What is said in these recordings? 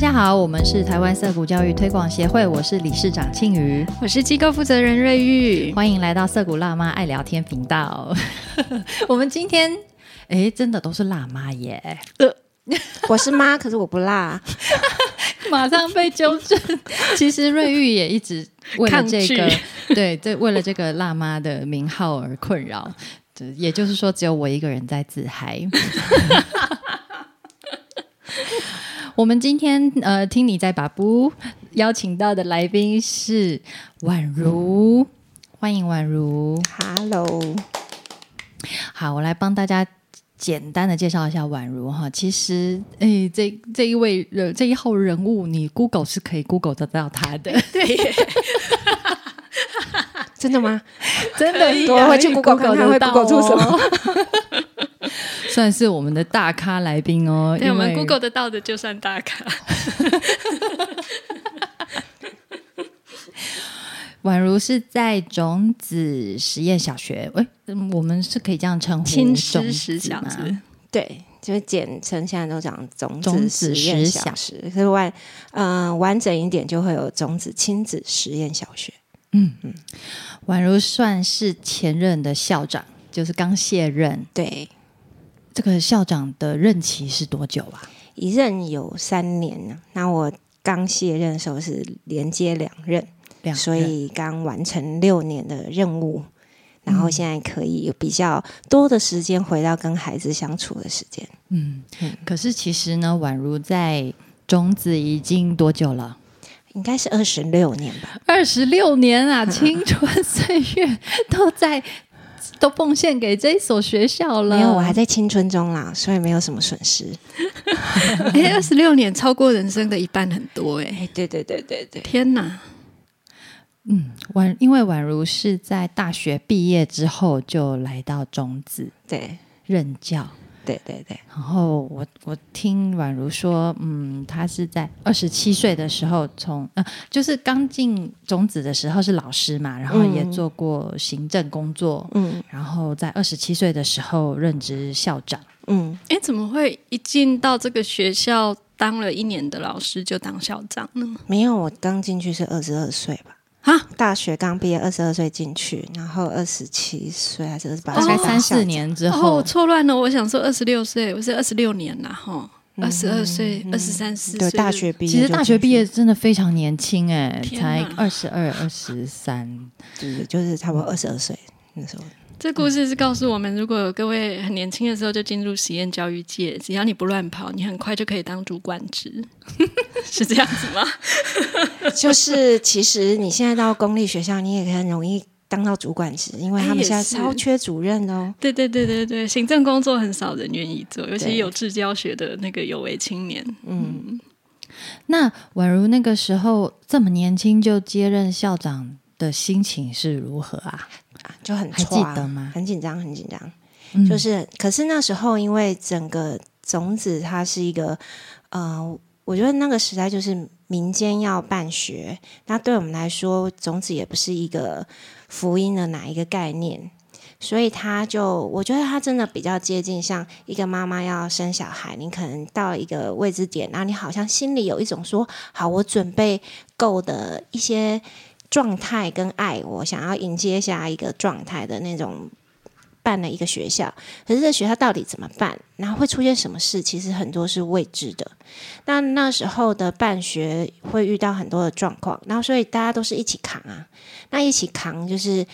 家好，我们是台湾色谷教育推广协会，我是理事长庆瑜，我是机构负责人瑞玉，欢迎来到色谷辣妈爱聊天频道。我们今天哎，真的都是辣妈耶！呃，我是妈，可是我不辣，马上被纠正。其实瑞玉也一直为了这个，对，这为了这个辣妈的名号而困扰。也就是说，只有我一个人在自嗨。我们今天呃，听你在把布邀请到的来宾是宛如，欢迎宛如，Hello。好，我来帮大家简单的介绍一下宛如哈。其实，哎，这这一位人这一号人物，你 Google 是可以 Google 得到他的，对。真的吗？真的，我会去 Google 看看会 Google 出什么。算是我们的大咖来宾哦，对我们 Google 得到的就算大咖。宛如是在种子实验小学，哎，我们是可以这样称呼亲师实小子，对，就是简称现在都讲种子实验小学。可是完，嗯，完整一点就会有种子亲子实验小学。嗯嗯，宛如算是前任的校长，就是刚卸任。对，这个校长的任期是多久啊？一任有三年呢。那我刚卸任的时候是连接两任，所以刚完成六年的任务，然后现在可以有比较多的时间回到跟孩子相处的时间。嗯，可是其实呢，宛如在种子已经多久了？应该是二十六年吧，二十六年啊，青春岁月都在都奉献给这所学校了。没有，我还在青春中啦，所以没有什么损失。哎，二十六年超过人生的一半很多哎。对对对对对，天哪！嗯，宛因为宛如是在大学毕业之后就来到中子对任教。对对对，然后我我听宛如说，嗯，他是在二十七岁的时候从呃，就是刚进种子的时候是老师嘛，然后也做过行政工作，嗯，然后在二十七岁的时候任职校长，嗯，哎，怎么会一进到这个学校当了一年的老师就当校长呢？没有，我刚进去是二十二岁吧。啊！大学刚毕业，二十二岁进去，然后二十七岁还是二十八？大概三四年之后，哦错乱了。我想说二十六岁，我是二十六年了哈，二十二岁，二十三四岁。对，大学毕业，其实大学毕业真的非常年轻哎，才二十二、二十三，对，就是差不多二十二岁那时候。这故事是告诉我们，如果各位很年轻的时候就进入实验教育界，只要你不乱跑，你很快就可以当主管职，是这样子吗？就是其实你现在到公立学校，你也很容易当到主管职，因为他们现在超缺主任哦。对对对对对，行政工作很少人愿意做，尤其有志教学的那个有为青年。嗯，那宛如那个时候这么年轻就接任校长的心情是如何啊？就很还记得吗？很紧张，很紧张。就是，可是那时候因为整个种子它是一个，呃，我觉得那个时代就是民间要办学，那对我们来说，种子也不是一个福音的哪一个概念，所以他就我觉得他真的比较接近像一个妈妈要生小孩，你可能到一个位置点，然后你好像心里有一种说好，我准备够的一些。状态跟爱，我想要迎接下一个状态的那种办了一个学校，可是这学校到底怎么办？然后会出现什么事？其实很多是未知的。那那时候的办学会遇到很多的状况，然后所以大家都是一起扛啊，那一起扛就是。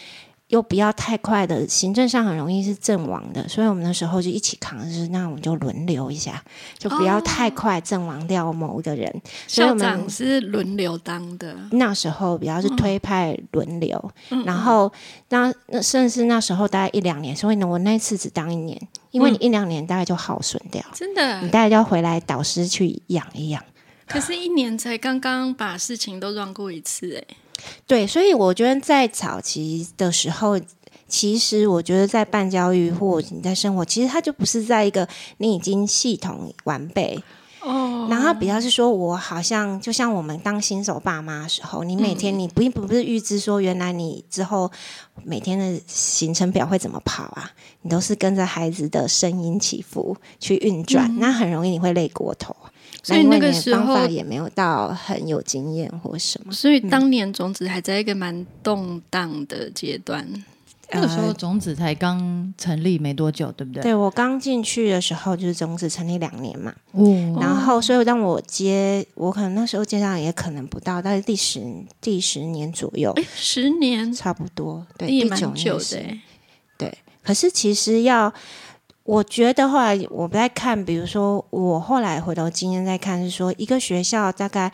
又不要太快的，行政上很容易是阵亡的，所以我们那时候就一起扛，就是那我们就轮流一下，就不要太快阵亡掉某一个人。校长是轮流当的，那时候比较是推派轮流，然后那那甚至那时候大概一两年，所以呢，我那次只当一年，因为你一两年大概就耗损掉，真的，你大概要回来导师去养一养。可是，一年才刚刚把事情都让过一次，哎。对，所以我觉得在早期的时候，其实我觉得在办教育或你在生活，其实它就不是在一个你已经系统完备哦。然后比较是说，我好像就像我们当新手爸妈的时候，你每天你不不不是预知说，原来你之后每天的行程表会怎么跑啊？你都是跟着孩子的声音起伏去运转，那很容易你会累过头。所以那个时候也没有到很有经验或什么。所以当年种子还在一个蛮动荡的阶段。那个时候种子才刚成立没多久，对不对？对我刚进去的时候就是种子成立两年嘛。哦。然后，所以当我接，我可能那时候接上也可能不到，但是第十第十年左右，十年差不多，对，第九年的。对，可是其实要，我觉得后来我在看，比如说我后来回头今天在看，是说一个学校大概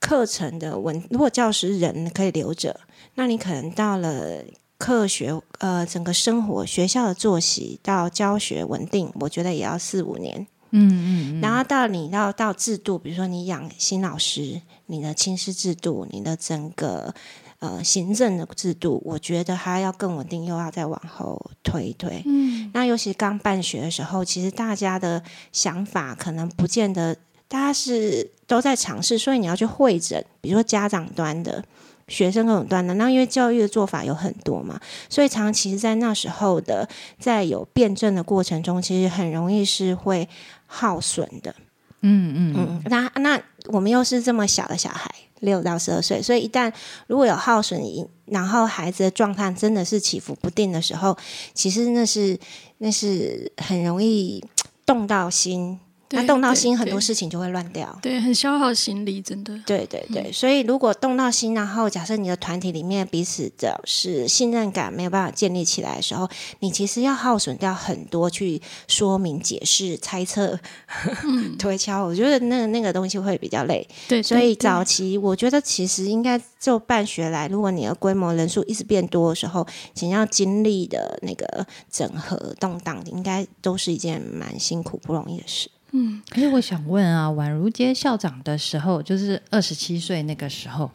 课程的稳，如果教师人可以留着，那你可能到了。课学呃，整个生活学校的作息到教学稳定，我觉得也要四五年。嗯嗯，然后到你要到制度，比如说你养新老师，你的亲师制度，你的整个呃行政的制度，我觉得还要更稳定，又要再往后推一推。嗯，那尤其刚办学的时候，其实大家的想法可能不见得，大家是都在尝试，所以你要去会诊，比如说家长端的。学生各种端的，那因为教育的做法有很多嘛，所以常其实，在那时候的在有辩证的过程中，其实很容易是会耗损的。嗯嗯嗯。那那我们又是这么小的小孩，六到十二岁，所以一旦如果有耗损，然后孩子的状态真的是起伏不定的时候，其实那是那是很容易动到心。那动到心，很多事情就会乱掉。对，很消耗心力，真的。对对对，所以如果动到心，然后假设你的团体里面彼此的是信任感没有办法建立起来的时候，你其实要耗损掉很多去说明、解释、猜测、推敲。我觉得那个那个东西会比较累。对，所以早期我觉得其实应该就办学来，如果你的规模人数一直变多的时候，想要经历的那个整合动荡，应该都是一件蛮辛苦不容易的事。嗯，可是我想问啊，宛如接校长的时候，就是二十七岁那个时候，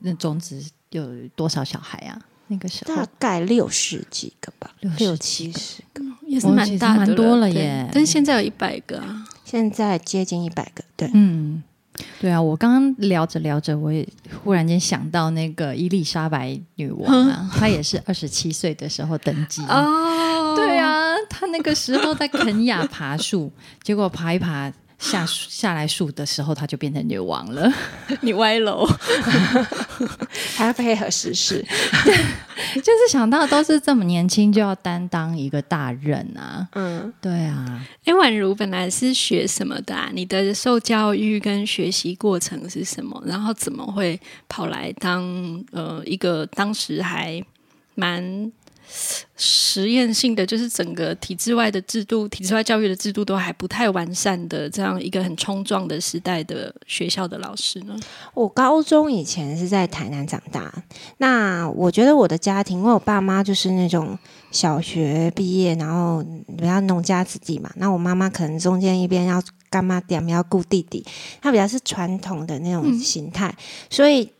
那种子有多少小孩啊？那个时候。大概六十几个吧，六七十个，也是蛮大蛮多了耶。但是现在有一百个啊，现在接近一百个。对，嗯，对啊，我刚刚聊着聊着，我也忽然间想到那个伊丽莎白女王啊，她也是二十七岁的时候登基。哦，对那个时候在肯雅爬树，结果爬一爬下下来树的时候，他就变成女王了。你歪楼，还要配合时事，就是想到都是这么年轻就要担当一个大任啊。嗯，对啊。哎，宛如本来是学什么的？啊？你的受教育跟学习过程是什么？然后怎么会跑来当呃一个当时还蛮。实验性的就是整个体制外的制度，体制外教育的制度都还不太完善的这样一个很冲撞的时代的学校的老师呢。我高中以前是在台南长大，那我觉得我的家庭，因为我爸妈就是那种小学毕业，然后比较农家子弟嘛，那我妈妈可能中间一边要干妈点要顾弟弟，他比较是传统的那种形态，所以。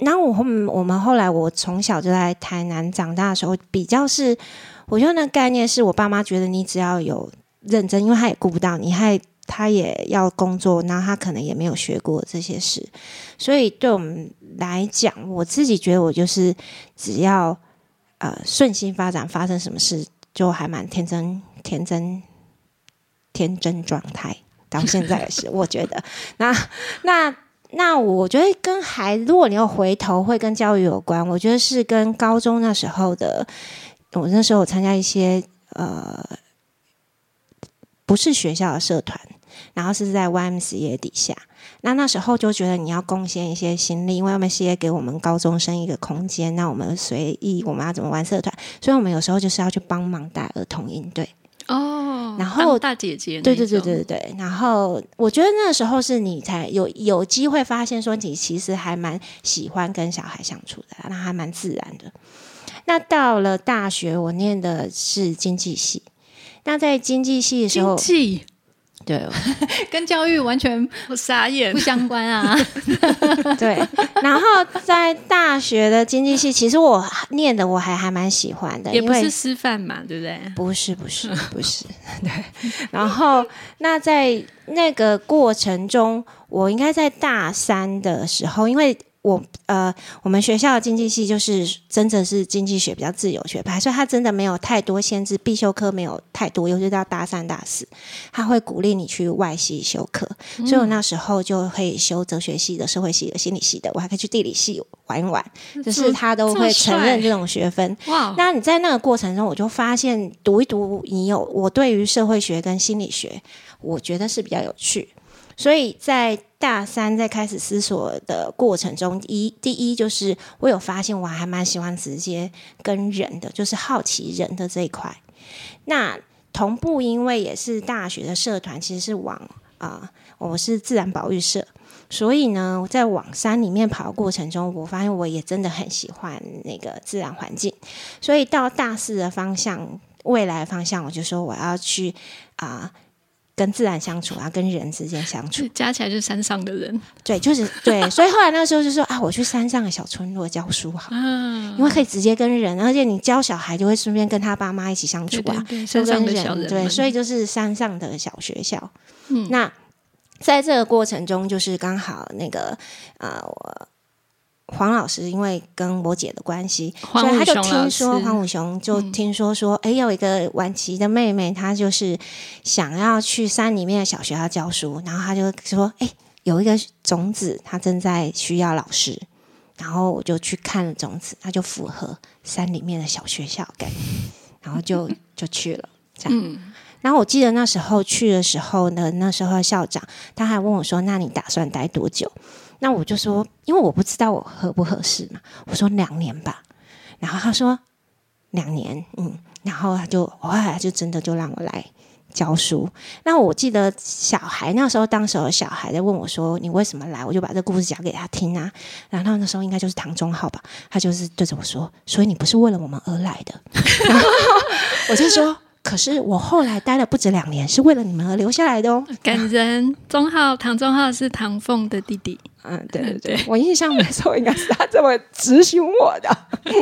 那我后我们后来，我从小就在台南长大的时候，比较是，我觉得那概念是我爸妈觉得你只要有认真，因为他也顾不到你，还他也要工作，然后他可能也没有学过这些事，所以对我们来讲，我自己觉得我就是只要呃顺心发展，发生什么事就还蛮天真、天真、天真状态，到现在也是，我觉得那那。那我觉得跟孩，如果你要回头，会跟教育有关。我觉得是跟高中那时候的，我那时候参加一些呃，不是学校的社团，然后是在 YMCA 底下。那那时候就觉得你要贡献一些心力，因为 YMCA 给我们高中生一个空间，那我们随意我们要怎么玩社团，所以我们有时候就是要去帮忙带儿童应对。哦，然后大姐姐，对对对对对对，然后我觉得那个时候是你才有有机会发现说你其实还蛮喜欢跟小孩相处的，那还蛮自然的。那到了大学，我念的是经济系，那在经济系的时候。对，跟教育完全不傻眼不相关啊。对，然后在大学的经济系，其实我念的我还还蛮喜欢的，也不是师范嘛，对不对？不是，不是，不是。对，然后那在那个过程中，我应该在大三的时候，因为我呃，我们学校的经济系就是真的是经济学比较自由学派，所以它真的没有太多限制，必修课没有太多，尤其到大三、大四，他会鼓励你去外系修课。所以我那时候就可以修哲学系的、社会系的、心理系的，我还可以去地理系玩一玩，就是他都会承认这种学分。哇！那你在那个过程中，我就发现读一读，你有我对于社会学跟心理学，我觉得是比较有趣。所以在大三在开始思索的过程中，一第一就是我有发现，我还蛮喜欢直接跟人的，就是好奇人的这一块。那同步，因为也是大学的社团，其实是往啊，我是自然保育社，所以呢，在往山里面跑的过程中，我发现我也真的很喜欢那个自然环境。所以到大四的方向，未来方向，我就说我要去啊。跟自然相处啊，跟人之间相处，加起来就是山上的人。对，就是对，所以后来那个时候就说啊，我去山上的小村落教书好，因为可以直接跟人，而且你教小孩就会顺便跟他爸妈一起相处啊，山上的小人，对，所以就是山上的小学校。嗯，那在这个过程中，就是刚好那个啊，我。黄老师因为跟我姐的关系，所以他就听说黄武雄就听说说，哎，有一个晚期的妹妹，她就是想要去山里面的小学校教书，然后他就说，哎，有一个种子，他正在需要老师，然后我就去看了种子，他就符合山里面的小学校概念，然后就就去了，这样。然后我记得那时候去的时候呢，那时候校长他还问我说，那你打算待多久？那我就说，因为我不知道我合不合适嘛，我说两年吧。然后他说两年，嗯，然后他就哇，就真的就让我来教书。那我记得小孩那时候，当时候小孩在问我说：“你为什么来？”我就把这故事讲给他听啊。然后那时候应该就是唐中浩吧，他就是对着我说：“所以你不是为了我们而来的。”然后我就说。可是我后来待了不止两年，是为了你们而留下来的哦。感人，钟浩，唐钟浩是唐凤的弟弟。嗯，对对 对，我印象没错，应该是他这么执行我的。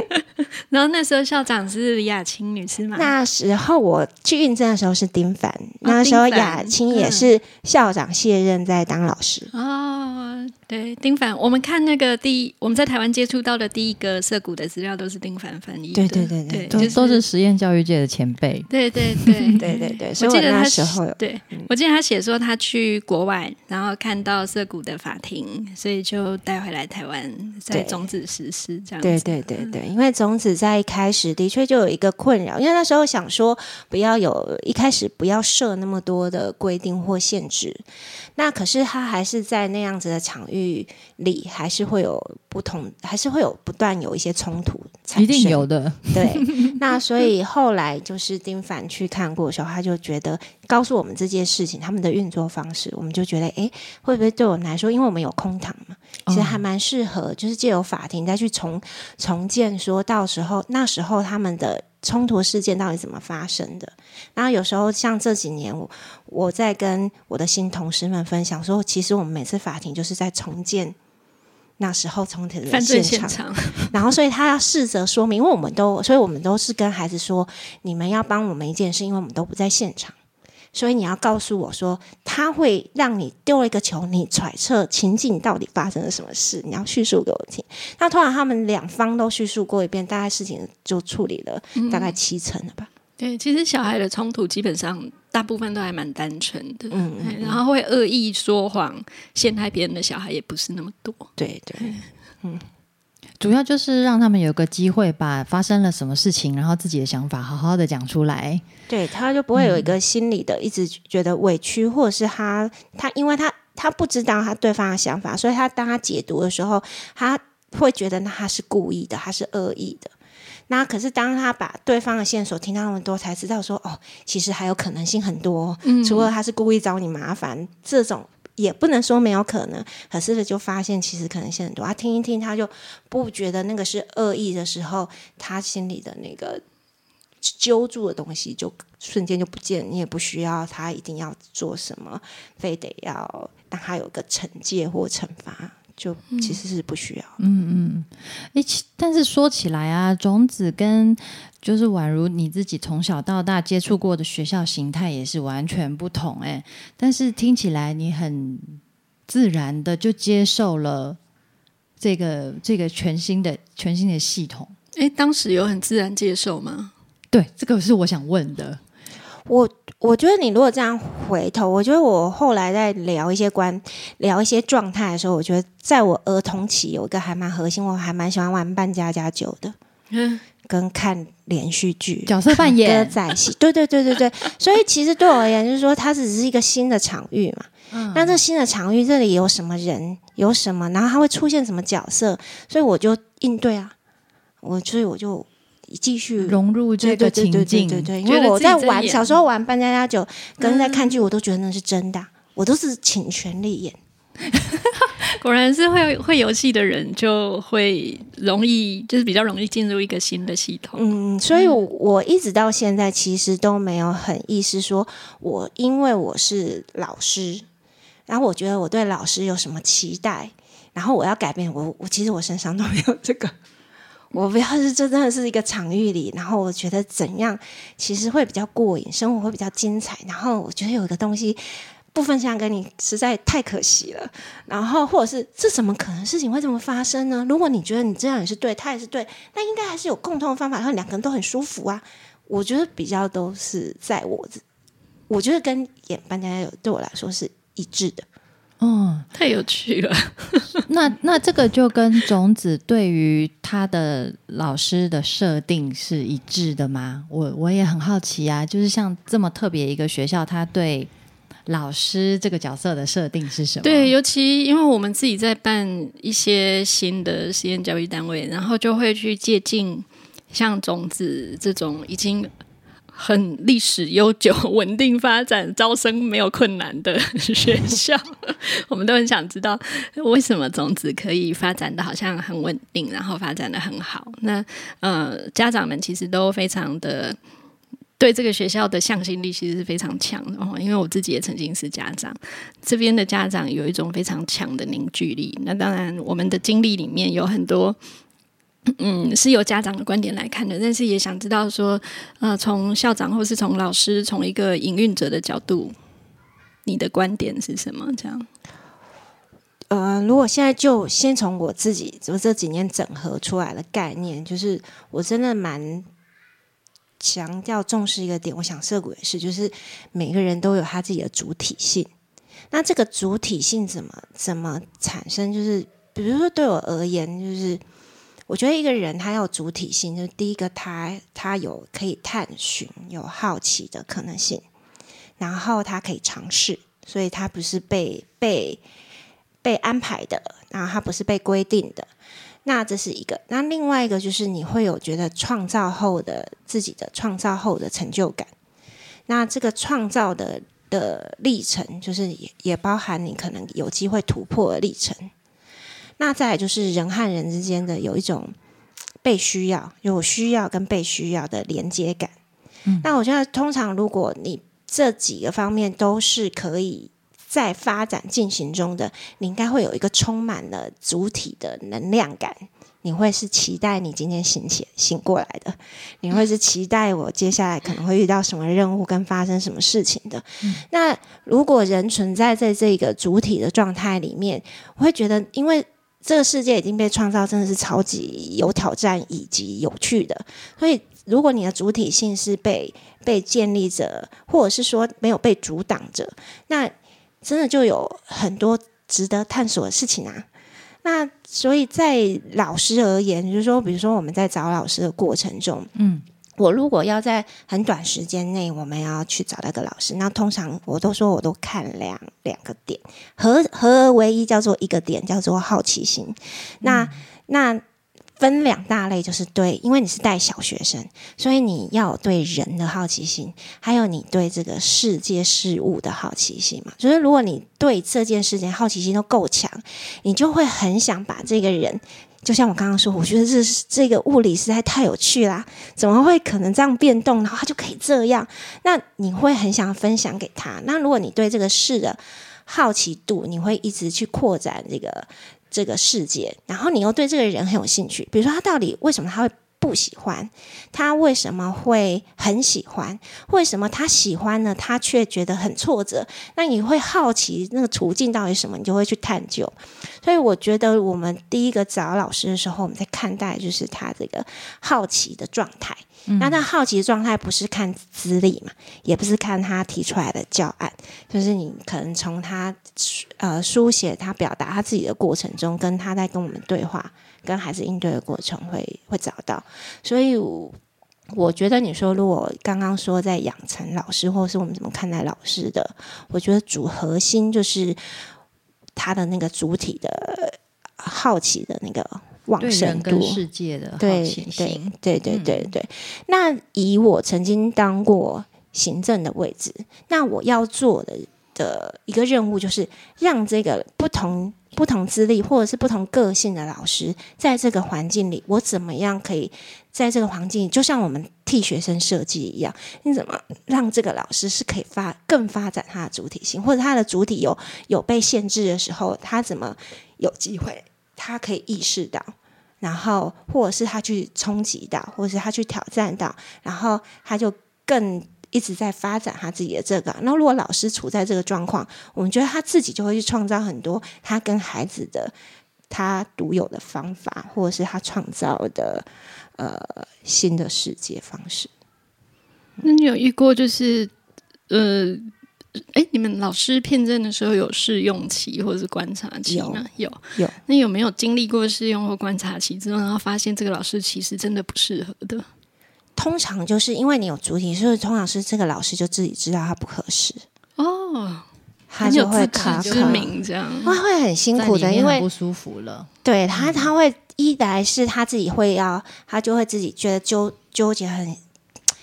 然后那时候校长是李雅青女士嘛？那时候我去应征的时候是丁凡，那时候雅青也是校长卸任在当老师。哦，对，丁凡，我们看那个第一我们在台湾接触到的第一个涉谷的资料都是丁凡翻译。对对对对，都都是实验教育界的前辈。对对对 对对对，我记得那时候，对我记得他写说他去国外，然后看到涉谷的法庭。所以就带回来台湾，在种子实施这样。对对对对，因为种子在一开始的确就有一个困扰，因为那时候想说不要有一开始不要设那么多的规定或限制，那可是他还是在那样子的场域里，还是会有不同，还是会有不断有一些冲突产生。一定有的。对，那所以后来就是丁凡去看过的时候，他就觉得告诉我们这件事情，他们的运作方式，我们就觉得，哎，会不会对我们来说，因为我们有空。堂嘛，其实还蛮适合，就是借由法庭再去重重建，说到时候那时候他们的冲突事件到底怎么发生的。然后有时候像这几年，我我在跟我的新同事们分享说，其实我们每次法庭就是在重建那时候冲突的现场。然后所以他要试着说明，因为我们都，所以我们都是跟孩子说，你们要帮我们一件事，因为我们都不在现场。所以你要告诉我说，他会让你丢了一个球，你揣测情境到底发生了什么事，你要叙述给我听。那突然他们两方都叙述过一遍，大概事情就处理了大概七成了吧。对，其实小孩的冲突基本上大部分都还蛮单纯的，嗯，然后会恶意说谎陷害别人的小孩也不是那么多。对对，嗯。主要就是让他们有个机会，把发生了什么事情，然后自己的想法好好的讲出来。对，他就不会有一个心理的一直觉得委屈，或者是他他因为他他不知道他对方的想法，所以他当他解读的时候，他会觉得那他是故意的，他是恶意的。那可是当他把对方的线索听到那么多，才知道说哦，其实还有可能性很多，除了他是故意找你麻烦这种。也不能说没有可能，可是就发现其实可能性很多。他听一听，他就不觉得那个是恶意的时候，他心里的那个揪住的东西就瞬间就不见。你也不需要他一定要做什么，非得要让他有个惩戒或惩罚，就其实是不需要。嗯嗯，哎，但是说起来啊，种子跟。就是宛如你自己从小到大接触过的学校形态也是完全不同哎，但是听起来你很自然的就接受了这这个这个全新的全新的系统？哎，当时有很自然接受吗？对，这个是我想问的。我我觉得你如果这样回头，我觉得我后来在聊一些关聊一些状态的时候，我觉得在我儿童期有一个还蛮核心，我还蛮喜欢玩扮家家酒的，嗯，跟看连续剧、角色扮演、歌仔戏，对对对对对。所以其实对我而言，就是说它只是一个新的场域嘛。嗯，那这新的场域这里有什么人，有什么，然后它会出现什么角色，所以我就应对啊，我所以我就。继续融入这个情境，对对，因为我在玩小时候玩扮家家酒，跟在看剧，我都觉得那是真的，我都是请全力演。果然是会会游戏的人，就会容易就是比较容易进入一个新的系统。嗯，所以我一直到现在其实都没有很意识说，我因为我是老师，然后我觉得我对老师有什么期待，然后我要改变我，我其实我身上都没有这个。我不要是这真的是一个场域里，然后我觉得怎样其实会比较过瘾，生活会比较精彩。然后我觉得有一个东西不分享给你，实在太可惜了。然后或者是这怎么可能事情会这么发生呢？如果你觉得你这样也是对，他也是对，那应该还是有共同的方法，然后两个人都很舒服啊。我觉得比较都是在我，我觉得跟演班家有对我来说是一致的。哦，太有趣了。那那这个就跟种子对于他的老师的设定是一致的吗？我我也很好奇啊，就是像这么特别一个学校，他对老师这个角色的设定是什么？对，尤其因为我们自己在办一些新的实验教育单位，然后就会去借鉴像种子这种已经。很历史悠久、稳定发展、招生没有困难的学校，我们都很想知道为什么种子可以发展的好像很稳定，然后发展的很好。那呃，家长们其实都非常的对这个学校的向心力其实是非常强的哦。因为我自己也曾经是家长，这边的家长有一种非常强的凝聚力。那当然，我们的经历里面有很多。嗯，是由家长的观点来看的，但是也想知道说，呃，从校长或是从老师，从一个营运者的角度，你的观点是什么？这样？呃，如果现在就先从我自己，就这几年整合出来的概念，就是我真的蛮强调重视一个点。我想涉谷也是，就是每个人都有他自己的主体性。那这个主体性怎么怎么产生？就是比如说对我而言，就是。我觉得一个人他有主体性，就是第一个，他他有可以探寻、有好奇的可能性，然后他可以尝试，所以他不是被被被安排的，然后他不是被规定的。那这是一个。那另外一个就是你会有觉得创造后的自己的创造后的成就感。那这个创造的的历程，就是也也包含你可能有机会突破的历程。那再来就是人和人之间的有一种被需要、有需要跟被需要的连接感。嗯，那我觉得通常如果你这几个方面都是可以在发展进行中的，你应该会有一个充满了主体的能量感。你会是期待你今天醒起醒过来的，你会是期待我接下来可能会遇到什么任务跟发生什么事情的。那如果人存在在这个主体的状态里面，我会觉得因为。这个世界已经被创造，真的是超级有挑战以及有趣的。所以，如果你的主体性是被被建立着，或者是说没有被阻挡着，那真的就有很多值得探索的事情啊。那所以在老师而言，就是说，比如说我们在找老师的过程中，嗯。我如果要在很短时间内，我们要去找那个老师，那通常我都说我都看两两个点，合合而为一叫做一个点，叫做好奇心。那那分两大类，就是对，因为你是带小学生，所以你要对人的好奇心，还有你对这个世界事物的好奇心嘛。就是如果你对这件事情好奇心都够强，你就会很想把这个人。就像我刚刚说，我觉得这这个物理实在太有趣啦！怎么会可能这样变动，然后它就可以这样？那你会很想分享给他。那如果你对这个事的好奇度，你会一直去扩展这个这个世界，然后你又对这个人很有兴趣，比如说他到底为什么他会？不喜欢？他为什么会很喜欢？为什么他喜欢呢？他却觉得很挫折？那你会好奇那个途径到底什么？你就会去探究。所以我觉得，我们第一个找老师的时候，我们在看待就是他这个好奇的状态。那他好奇的状态不是看资历嘛，也不是看他提出来的教案，就是你可能从他呃书写他表达他自己的过程中，跟他在跟我们对话。跟孩子应对的过程会会找到，所以我觉得你说如果刚刚说在养成老师，或是我们怎么看待老师的，我觉得主核心就是他的那个主体的好奇的那个旺盛度，世界的对对对对对对。那以我曾经当过行政的位置，那我要做的的一个任务就是让这个不同。不同资历或者是不同个性的老师，在这个环境里，我怎么样可以在这个环境，就像我们替学生设计一样，你怎么让这个老师是可以发更发展他的主体性，或者他的主体有有被限制的时候，他怎么有机会，他可以意识到，然后或者是他去冲击到，或者是他去挑战到，然后他就更。一直在发展他自己的这个，那如果老师处在这个状况，我们觉得他自己就会去创造很多他跟孩子的他独有的方法，或者是他创造的呃新的世界方式。那你有遇过就是呃，哎，你们老师骗证的时候有试用期或者是观察期吗？有有。那有没有经历过试用或观察期之后，然后发现这个老师其实真的不适合的？通常就是因为你有主体，所以通常是这个老师就自己知道他不合适哦，他就会卡之名这样，他会很辛苦的，因为不舒服了。对他，他会一来是他自己会要，他就会自己觉得纠纠结很，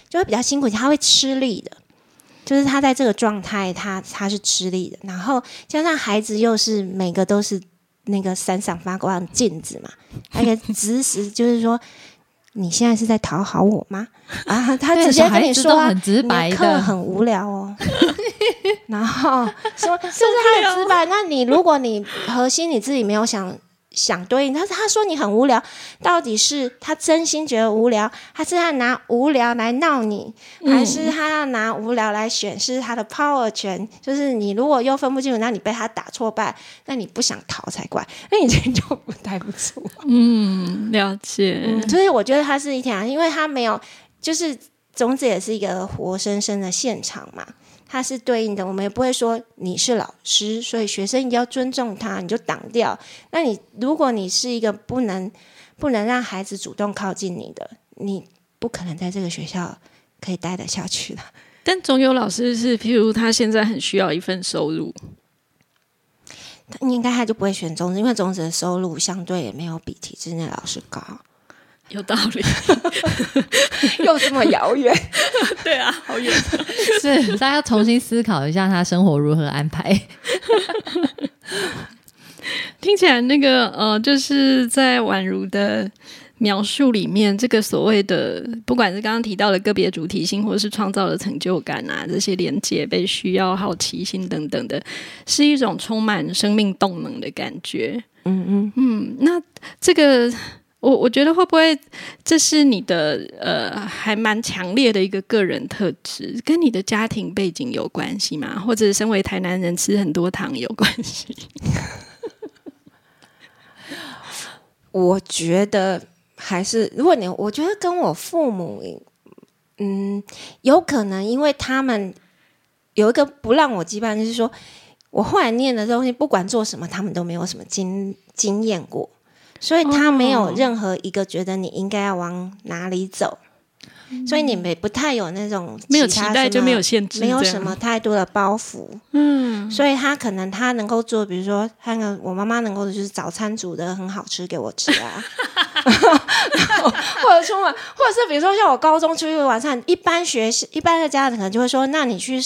就会比较辛苦，他会吃力的。就是他在这个状态，他他是吃力的，然后加上孩子又是每个都是那个闪闪发光的镜子嘛，而且指使就是说。你现在是在讨好我吗？啊，他直接跟你说，很直白的，很无聊哦。然后说，是不是很直白？那你如果你核心你自己没有想。想对应，他他说你很无聊，到底是他真心觉得无聊，还是他拿无聊来闹你，还是他要拿无聊来显示他的 power 权？就是你如果又分不清楚，那你被他打挫败，那你不想逃才怪，那你这就不太不错。嗯，了解。所以我觉得他是一条，因为他没有，就是种子也是一个活生生的现场嘛。它是对应的，我们也不会说你是老师，所以学生一定要尊重他，你就挡掉。那你如果你是一个不能不能让孩子主动靠近你的，你不可能在这个学校可以待得下去的。但总有老师是，譬如他现在很需要一份收入，应该他就不会选中职，因为中职的收入相对也没有比体制内老师高。有道理，又这么遥远，对啊，好远。是，大家重新思考一下，他生活如何安排。听起来那个呃，就是在宛如的描述里面，这个所谓的，不管是刚刚提到的个别主体性，或者是创造的成就感啊，这些连接、被需要、好奇心等等的，是一种充满生命动能的感觉。嗯嗯嗯，那这个。我我觉得会不会这是你的呃还蛮强烈的一个个人特质，跟你的家庭背景有关系吗？或者身为台南人吃很多糖有关系？我觉得还是，如果你我觉得跟我父母，嗯，有可能因为他们有一个不让我羁绊，就是说我后来念的东西，不管做什么，他们都没有什么经经验过。所以他没有任何一个觉得你应该要往哪里走，所以你没不太有那种没有期待就没有限制，没有什么太多的包袱。嗯，所以他可能他能够做，比如说，看看我妈妈能够的就是早餐煮的很好吃给我吃啊，或者出门，或者是比如说像我高中出去晚上，一般学习一般的家长可能就会说，那你去。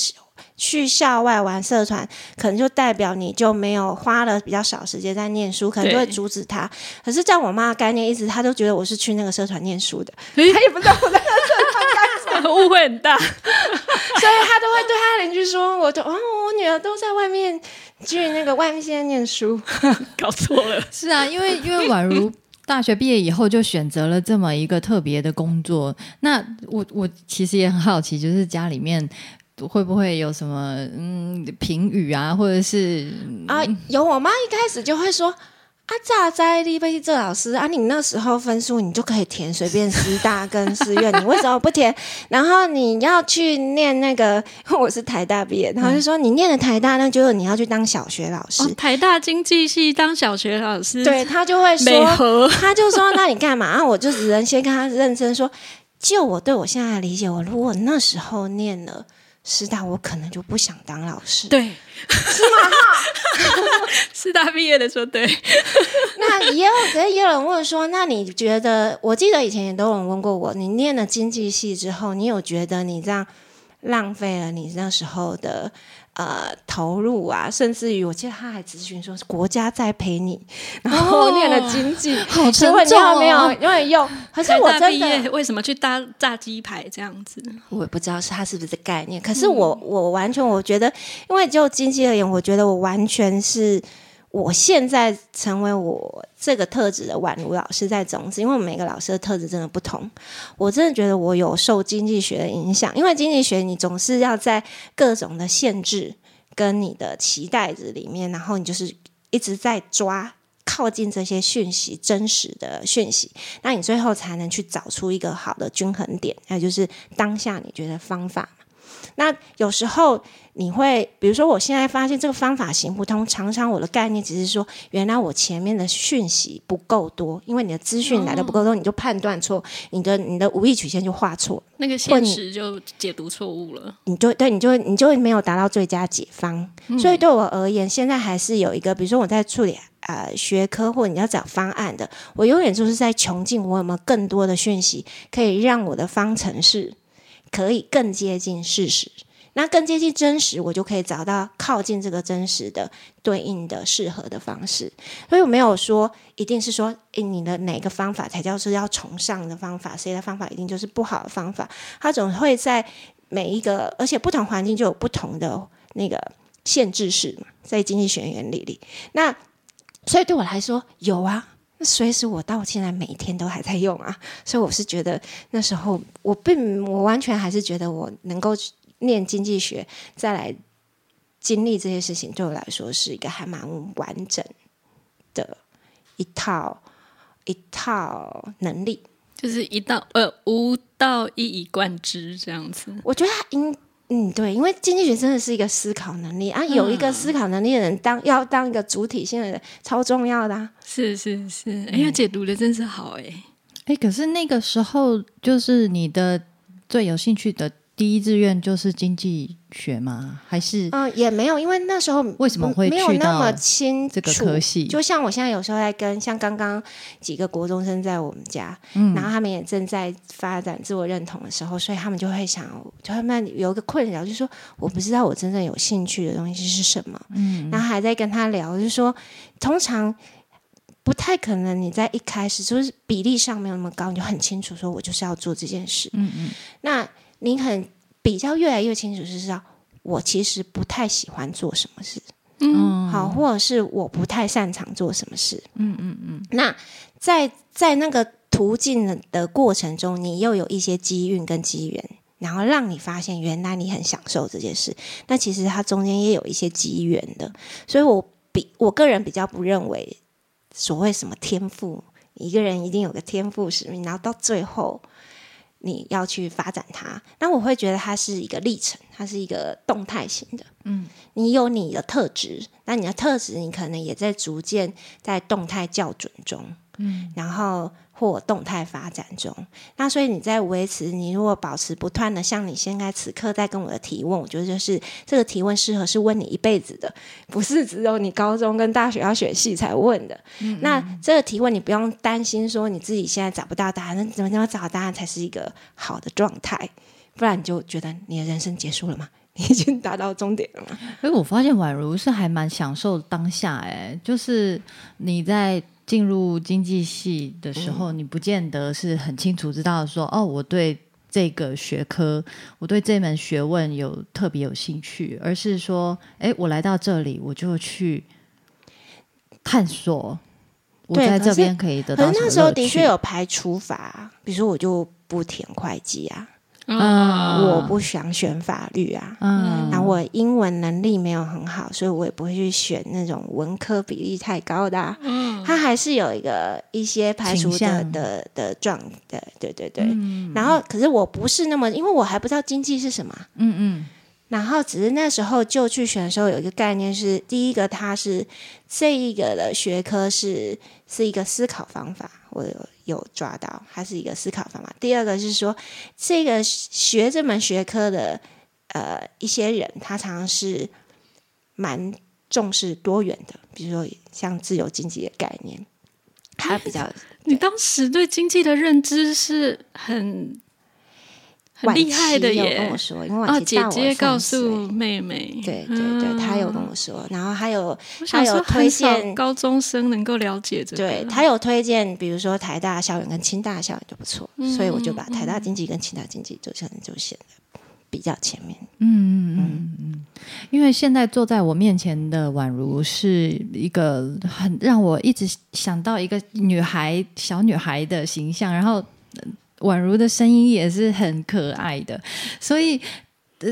去校外玩社团，可能就代表你就没有花了比较少时间在念书，可能就会阻止他。可是，在我妈的概念，一直她都觉得我是去那个社团念书的，她也不知道我在社团干什么，误会很大。所以她都会对她邻居说：“我就哦，我女儿都在外面去那个外面现在念书，搞错了。”是啊，因为因为宛如大学毕业以后就选择了这么一个特别的工作。那我我其实也很好奇，就是家里面会不会有什么嗯评语啊，或者是啊，有我妈一开始就会说。啊，咋在立贝这老师啊？你那时候分数你就可以填随便师大跟师院，你为什么不填？然后你要去念那个，我是台大毕业，然后就说你念了台大，那就是你要去当小学老师。台大经济系当小学老师，对他就会说，他就说那你干嘛？我就只能先跟他认真说，就我对我现在的理解，我如果那时候念了。师大，我可能就不想当老师。对，是吗？师大毕业的说对。那也有，可是也有人问说，那你觉得？我记得以前也都有人问过我，你念了经济系之后，你有觉得你这样浪费了你那时候的？呃，投入啊，甚至于我记得他还咨询说是，国家在陪你，然后念了经济，好沉重哦，没有因为用。可是我真的为什么去搭炸鸡排这样子？我也不知道是他是不是概念。可是我我完全我觉得，因为就经济而言，我觉得我完全是。我现在成为我这个特质的宛如老师在种子，因为每个老师的特质真的不同。我真的觉得我有受经济学的影响，因为经济学你总是要在各种的限制跟你的期待值里面，然后你就是一直在抓靠近这些讯息真实的讯息，那你最后才能去找出一个好的均衡点，那就是当下你觉得方法。那有时候你会，比如说，我现在发现这个方法行不通，常常我的概念只是说，原来我前面的讯息不够多，因为你的资讯来的不够多，你就判断错，你的你的无意曲线就画错，那个现实就解读错误了，你就对，你就你就没有达到最佳解方。所以对我而言，现在还是有一个，比如说我在处理呃学科或你要找方案的，我永远就是在穷尽我有没有更多的讯息，可以让我的方程式。可以更接近事实，那更接近真实，我就可以找到靠近这个真实的对应的适合的方式。所以我没有说一定是说，诶，你的哪个方法才叫是要崇尚的方法，谁的方法一定就是不好的方法。它总会在每一个，而且不同环境就有不同的那个限制式嘛，在经济学原理里。那所以对我来说，有啊。那随时我到现在每天都还在用啊，所以我是觉得那时候我并我完全还是觉得我能够念经济学再来经历这些事情，对我来说是一个还蛮完整的一套一套能力，就是一道呃无道一以贯之这样子。我觉得应。嗯，对，因为经济学真的是一个思考能力啊，有一个思考能力的人当要当一个主体性的人，超重要的。是是是，哎呀，解读的真是好哎哎，可是那个时候就是你的最有兴趣的。第一志愿就是经济学吗？还是嗯，也没有，因为那时候为什么会没有那么清这个科系？就像我现在有时候在跟像刚刚几个国中生在我们家，嗯，然后他们也正在发展自我认同的时候，所以他们就会想，就他们有一个困扰，就是说我不知道我真正有兴趣的东西是什么，嗯，然后还在跟他聊，就是说通常不太可能你在一开始就是比例上没有那么高，你就很清楚说我就是要做这件事，嗯嗯，那。你很比较越来越清楚，是知道我其实不太喜欢做什么事，嗯，好，或者是我不太擅长做什么事，嗯嗯嗯。那在在那个途径的过程中，你又有一些机运跟机缘，然后让你发现原来你很享受这件事。那其实它中间也有一些机缘的，所以我比我个人比较不认为所谓什么天赋，一个人一定有个天赋使命，然后到最后。你要去发展它，那我会觉得它是一个历程，它是一个动态型的。嗯，你有你的特质，那你的特质你可能也在逐渐在动态校准中。嗯，然后。或动态发展中，那所以你在维持，你如果保持不断的，像你现在此刻在跟我的提问，我觉得就是这个提问适合是问你一辈子的，不是只有你高中跟大学要选系才问的。那这个提问你不用担心说你自己现在找不到答案，那怎么怎么找答案才是一个好的状态？不然你就觉得你的人生结束了吗？你 已经达到终点了吗？哎，我发现宛如是还蛮享受当下，哎，就是你在。进入经济系的时候，你不见得是很清楚知道说，哦，我对这个学科，我对这门学问有特别有兴趣，而是说，哎，我来到这里，我就去探索我在这边可以得到。可是那时候的确有排除法，比如说我就不填会计啊。嗯，我不想选法律啊，嗯，然后我英文能力没有很好，所以我也不会去选那种文科比例太高的，啊。嗯，它还是有一个一些排除的的的状的，对对对，然后可是我不是那么，因为我还不知道经济是什么，嗯嗯。然后只是那时候就去选的时候，有一个概念是，第一个它是这一个的学科是是一个思考方法，我有有抓到，它是一个思考方法。第二个是说，这个学这门学科的呃一些人，他常常是蛮重视多元的，比如说像自由经济的概念，他比较。你当时对经济的认知是很。很厉害的耶！跟我说，因为姐姐告诉妹妹，对对对，她有跟我说，然后还有她有推荐高中生能够了解这个，对她有推荐，比如说台大校园跟清大校园就不错，所以我就把台大经济跟清大经济就现在就显得比较前面。嗯嗯嗯嗯，因为现在坐在我面前的宛如是一个很让我一直想到一个女孩小女孩的形象，然后。宛如的声音也是很可爱的，所以，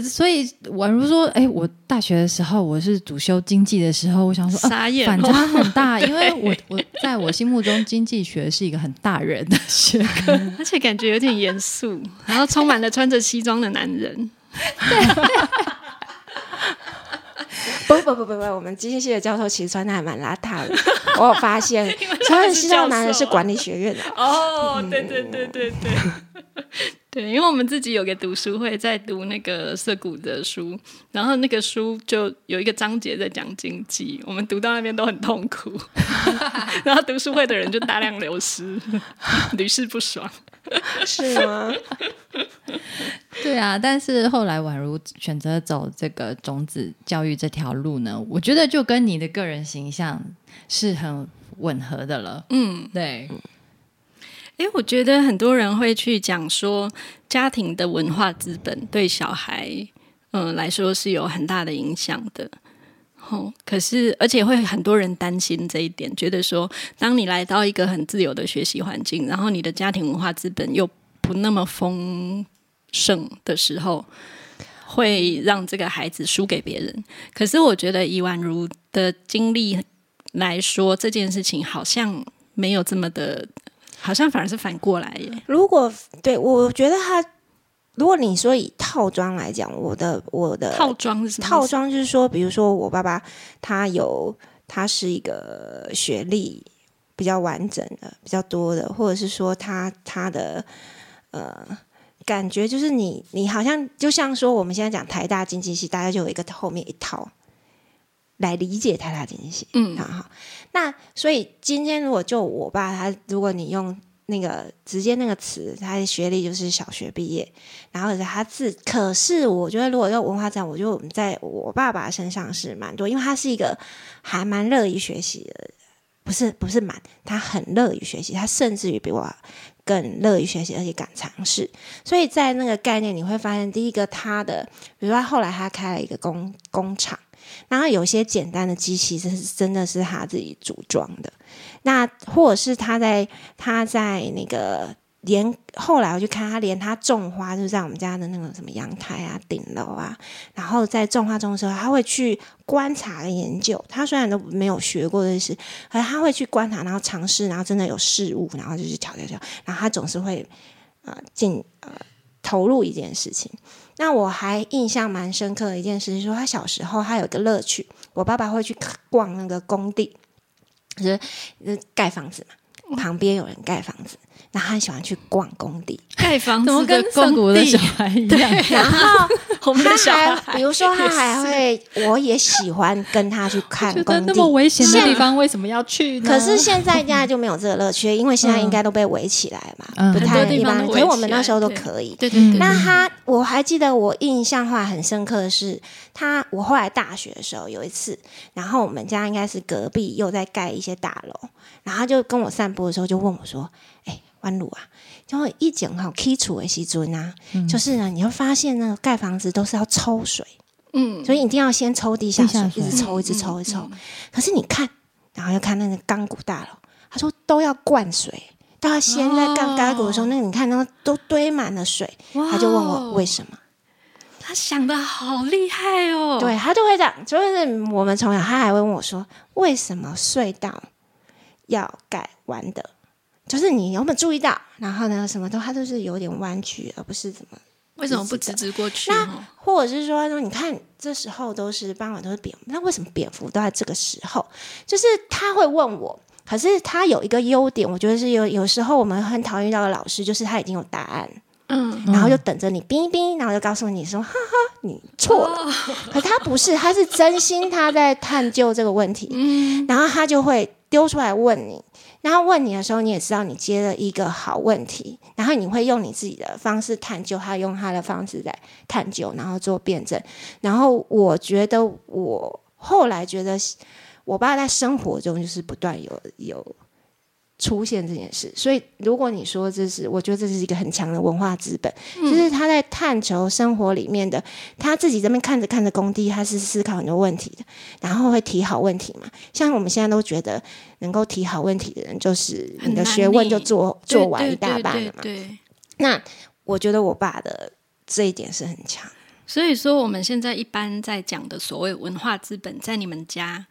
所以宛如说：“哎，我大学的时候我是主修经济的时候，我想说，反差很大，因为 我我在我心目中经济学是一个很大人的学科，而且感觉有点严肃，然后充满了穿着西装的男人。”不不不不不，我们机械系的教授其实穿的还蛮邋遢的。我有发现，穿西装男人是管理学院的。哦，对对对对对，对，因为我们自己有个读书会，在读那个涩谷的书，然后那个书就有一个章节在讲经济，我们读到那边都很痛苦，然后读书会的人就大量流失，屡试不爽。是吗？对啊，但是后来宛如选择走这个种子教育这条路呢，我觉得就跟你的个人形象是很吻合的了。嗯，对。哎，我觉得很多人会去讲说，家庭的文化资本对小孩嗯来说是有很大的影响的。哦，可是而且会很多人担心这一点，觉得说，当你来到一个很自由的学习环境，然后你的家庭文化资本又不那么丰盛的时候，会让这个孩子输给别人。可是我觉得以宛如的经历来说，这件事情好像没有这么的，好像反而是反过来耶。如果对我觉得他。如果你说以套装来讲，我的我的套装是什么套装，就是说，比如说我爸爸他有他是一个学历比较完整的、比较多的，或者是说他他的呃感觉就是你你好像就像说我们现在讲台大经济系，大家就有一个后面一套来理解台大经济系，嗯，好，那所以今天如果就我爸他，如果你用。那个直接那个词，他的学历就是小学毕业，然后是他自，可是我觉得如果要文化这样，我觉得我们在我爸爸身上是蛮多，因为他是一个还蛮乐于学习的，不是不是蛮，他很乐于学习，他甚至于比我更乐于学习，而且敢尝试。所以在那个概念，你会发现，第一个他的，比如说后来他开了一个工工厂，然后有些简单的机器，这是真的是他自己组装的。那或者是他在他在那个连后来我去看他连他种花就是在我们家的那个什么阳台啊顶楼啊，然后在种花种的时候，他会去观察研究。他虽然都没有学过这些，可是他会去观察，然后尝试，然后真的有事物，然后就去挑挑挑。然后他总是会呃进呃投入一件事情。那我还印象蛮深刻的一件事情说，他小时候他有个乐趣，我爸爸会去逛那个工地。就是盖房子嘛，旁边有人盖房子。然后他喜欢去逛工地，盖房子，怎么跟上古的小孩一样？然后 他还，比如说，他还会，我也喜欢跟他去看工地。那么危险的地方为什么要去呢？可是现在现在就没有这个乐趣，因为现在应该都被围起来嘛，不太一般。可是我们那时候都可以。对对对。那他，我还记得我印象化很深刻的是，他我后来大学的时候有一次，然后我们家应该是隔壁又在盖一些大楼，然后就跟我散步的时候就问我说：“哎。”弯路啊，就会一讲好基础的时尊啊，就是呢，你会发现那个盖房子都是要抽水，嗯，所以一定要先抽地下水，一直抽，一直抽，一直抽。可是你看，然后又看那个钢骨大楼，他说都要灌水，都要先在干干谷的时候，那个你看，那个都堆满了水。他就问我为什么。他想的好厉害哦！对他就会讲，就是我们从小他还会问我说，为什么隧道要改弯的？就是你有没有注意到？然后呢，什么都他都是有点弯曲，而不是怎么？为什么不直直过去？那或者是说，说你看这时候都是傍晚都是蝙蝠，那为什么蝙蝠都在这个时候？就是他会问我，可是他有一个优点，我觉得是有有时候我们很讨厌到的老师，就是他已经有答案。嗯，然后就等着你哔哔，然后就告诉你说，哈哈，你错了。可他不是，他是真心他在探究这个问题。嗯，然后他就会丢出来问你，然后问你的时候，你也知道你接了一个好问题，然后你会用你自己的方式探究，他用他的方式在探究，然后做辩证。然后我觉得，我后来觉得，我爸在生活中就是不断有有。出现这件事，所以如果你说这是，我觉得这是一个很强的文化资本，就是他在探求生活里面的，他自己这边看着看着工地，他是思考很多问题的，然后会提好问题嘛。像我们现在都觉得能够提好问题的人，就是你的学问就做做完一大半了嘛。对，那我觉得我爸的这一点是很强。所以说，我们现在一般在讲的所谓文化资本，在你们家，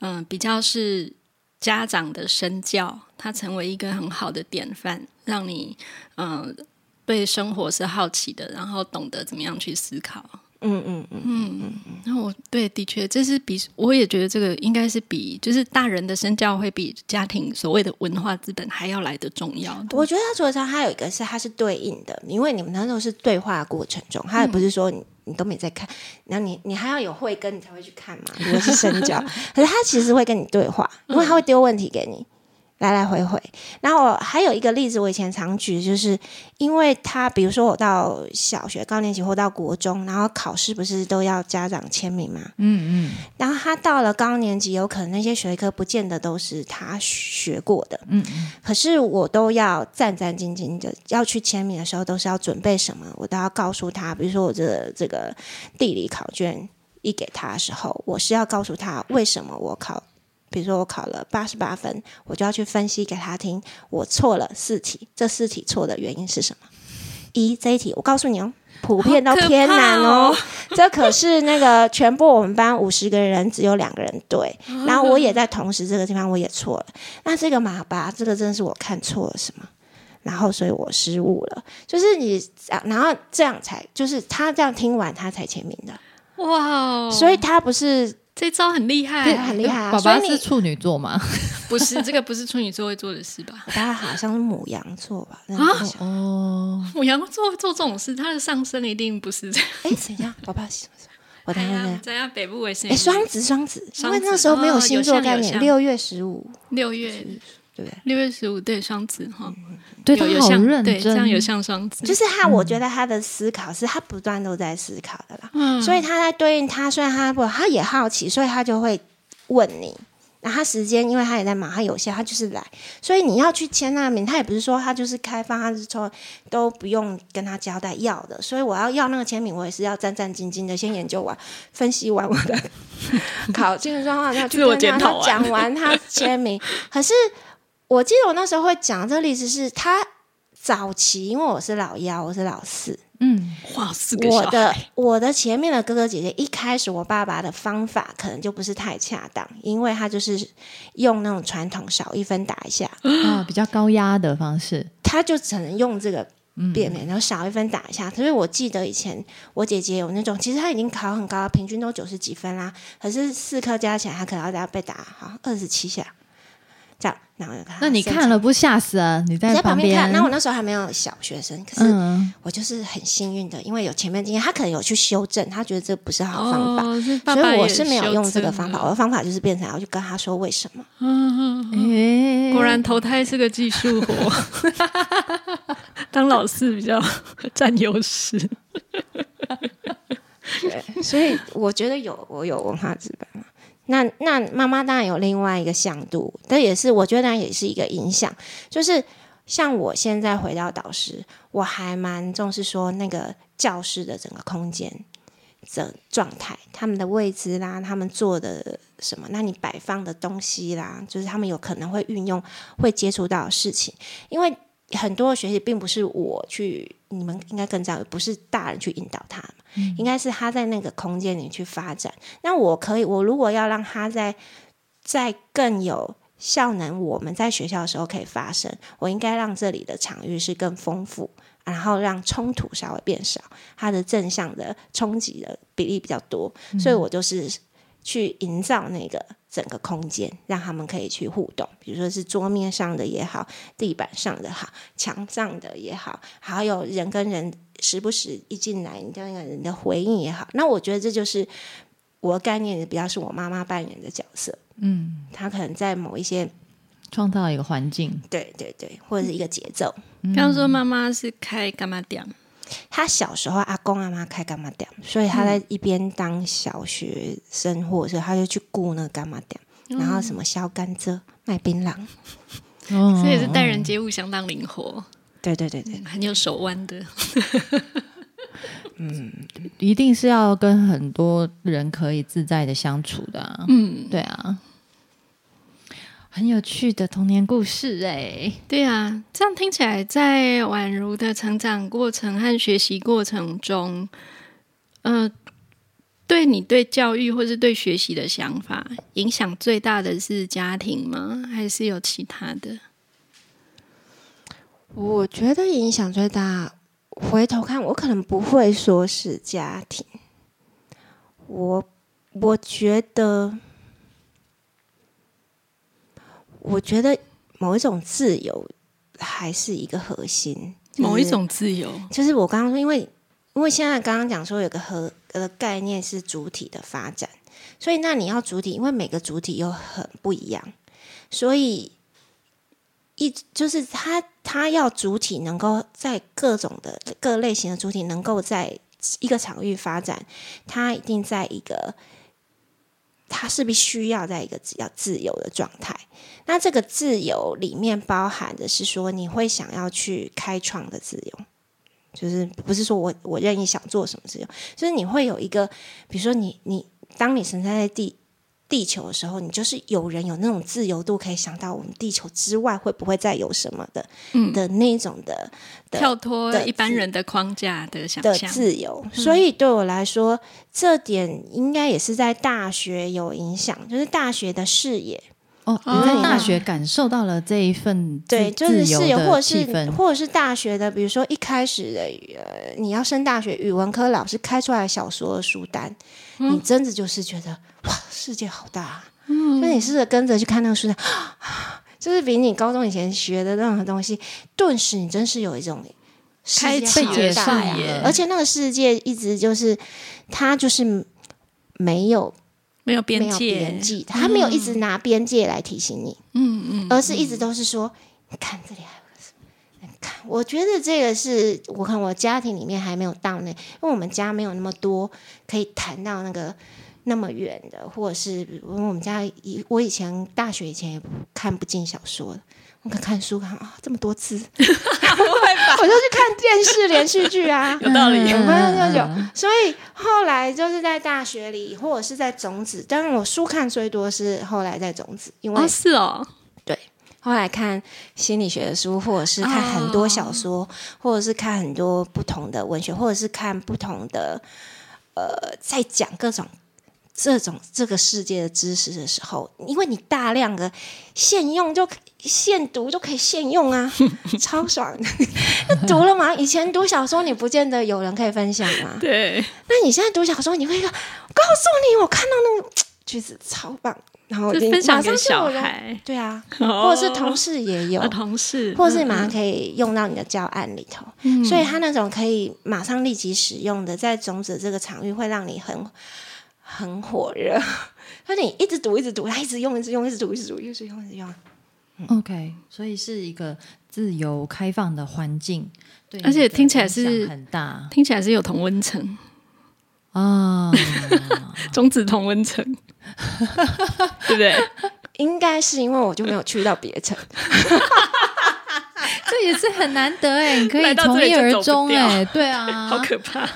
嗯，比较是。家长的身教，他成为一个很好的典范，让你嗯对生活是好奇的，然后懂得怎么样去思考。嗯嗯嗯嗯嗯。那我对的确，这是比我也觉得这个应该是比就是大人的身教会比家庭所谓的文化资本还要来的重要。我觉得他主要上还有一个是它是对应的，因为你们那时候是对话过程中，他也不是说你。你都没在看，然后你你还要有慧根，你才会去看嘛。如果是深交，可是他其实会跟你对话，因为他会丢问题给你。来来回回，然后还有一个例子，我以前常举，就是因为他，比如说我到小学高年级或到国中，然后考试不是都要家长签名嘛？嗯嗯。然后他到了高年级，有可能那些学科不见得都是他学过的，嗯嗯。可是我都要战战兢兢的要去签名的时候，都是要准备什么？我都要告诉他，比如说我这这个地理考卷一给他的时候，我是要告诉他为什么我考。比如说我考了八十八分，我就要去分析给他听，我错了四题，这四题错的原因是什么？一这一题，我告诉你哦，普遍都偏难哦，这可是那个全部我们班五十个人只有两个人对，然后我也在同时这个地方我也错了，那这个马吧这个真的是我看错了什么？然后所以我失误了，就是你，然后这样才就是他这样听完他才签名的，哇，所以他不是。这招很厉害，很厉害。爸爸是处女座吗？不是，这个不是处女座会做的事吧？他好像是母羊座吧？啊哦，母羊座做这种事，他的上升一定不是这样。哎，等一下，爸爸是我等下等下北部为星。哎，双子，双子，因为那时候没有星座概念。六月十五，六月。对不对，六月十五对双子哈，对他好认真，这样有像双子，就是他，我觉得他的思考是他不断都在思考的啦，所以他在对应他，虽然他不，他也好奇，所以他就会问你。那他时间，因为他也在忙，他有限，他就是来，所以你要去签那名，他也不是说他就是开放，他是说都不用跟他交代要的，所以我要要那个签名，我也是要战战兢兢的先研究完、分析完我的 考进状况，要去跟他讲完他签名，可是。我记得我那时候会讲这个例子，是他早期，因为我是老幺，我是老四，嗯，哇，四个我的我的前面的哥哥姐姐，一开始我爸爸的方法可能就不是太恰当，因为他就是用那种传统少一分打一下。啊，比较高压的方式，他就只能用这个变面，然后少一分打一下。所以我记得以前我姐姐有那种，其实她已经考很高，平均都九十几分啦，可是四科加起来，她可能要被打好二十七下。这样，然后那你看了不吓死啊？你在旁边看。那我那时候还没有小学生，可是我就是很幸运的，因为有前面经验，他可能有去修正，他觉得这不是好方法，所以我是没有用这个方法。我的方法就是变成要去跟他说为什么。嗯，果然投胎是个技术活，当老师比较占优势。对，所以我觉得有我有文化资本。那那妈妈当然有另外一个向度，这也是我觉得也是一个影响。就是像我现在回到导师，我还蛮重视说那个教室的整个空间，的状态，他们的位置啦，他们做的什么，那你摆放的东西啦，就是他们有可能会运用、会接触到的事情。因为很多的学习并不是我去，你们应该更知道，不是大人去引导他应该是他在那个空间里去发展。那我可以，我如果要让他在在更有效能，我们在学校的时候可以发生，我应该让这里的场域是更丰富。然后让冲突稍微变少，它的正向的冲击的比例比较多，所以我就是去营造那个整个空间，让他们可以去互动，比如说是桌面上的也好，地板上的好，墙上的也好，还有人跟人时不时一进来，你叫那个人的回应也好，那我觉得这就是我的概念，比较是我妈妈扮演的角色，嗯，她可能在某一些。创造一个环境，对对对，或者是一个节奏。刚刚说妈妈是开干嘛店？他小时候阿公阿妈开干嘛店，所以他在一边当小学生，或者是他就去雇那个干嘛店，然后什么削甘蔗、卖槟榔，所以是待人接物相当灵活。对对对对，很有手腕的。嗯，一定是要跟很多人可以自在的相处的。嗯，对啊。很有趣的童年故事哎，对啊，这样听起来，在宛如的成长过程和学习过程中，呃，对你对教育或是对学习的想法影响最大的是家庭吗？还是有其他的？我觉得影响最大，回头看，我可能不会说是家庭，我我觉得。我觉得某一种自由还是一个核心。某一种自由，就是我刚刚说，因为因为现在刚刚讲说有个核的概念是主体的发展，所以那你要主体，因为每个主体又很不一样，所以一就是他他要主体能够在各种的各类型的主体能够在一个场域发展，他一定在一个。他是必须要在一个比较自由的状态。那这个自由里面包含的是说，你会想要去开创的自由，就是不是说我我任意想做什么自由，就是你会有一个，比如说你你当你存在在地。地球的时候，你就是有人有那种自由度，可以想到我们地球之外会不会再有什么的，嗯的那种的跳脱一般人的框架的想象自由。所以对我来说，这点应该也是在大学有影响，就是大学的视野哦，你在大学感受到了这一份对，就是视野，或者是或者是大学的，比如说一开始的呃，你要升大学，语文科老师开出来小说的书单。你真的就是觉得哇，世界好大！嗯，那你试着跟着去看那个书，就是比你高中以前学的任何东西，顿时你真是有一种开启大呀！而且那个世界一直就是它就是没有没有边界，边界，它没有一直拿边界来提醒你，嗯嗯，而是一直都是说，你看这里还。看，我觉得这个是我看我家庭里面还没有到那，因为我们家没有那么多可以谈到那个那么远的，或者是因为我们家以我以前大学以前也不看不进小说的，我看看书看啊这么多字，不会吧？我就去看电视连续剧啊，有道理，有有有。所以后来就是在大学里或者是在种子，当然我书看最多是后来在种子，因为是哦。后来看心理学的书，或者是看很多小说，或者是看很多不同的文学，或者是看不同的呃，在讲各种这种这个世界的知识的时候，因为你大量的现用就现读就可以现用啊，超爽！那读了吗？以前读小说你不见得有人可以分享嘛，对。那你现在读小说，你会告诉你，我看到那个句子超棒。然后分享给小孩，对啊，或者是同事也有。同事，或者是马上可以用到你的教案里头。所以他那种可以马上立即使用的，在种子这个场域会让你很很火热。那你一直读，一直读，他一直用，一直用，一直读，一直读，一直用，一直用。OK，所以是一个自由开放的环境，对，而且听起来是很大，听起来是有同温层啊，中子同温层。对不对？应该是因为我就没有去到别城，这也是很难得哎，你可以从一而终哎，对啊，好可怕。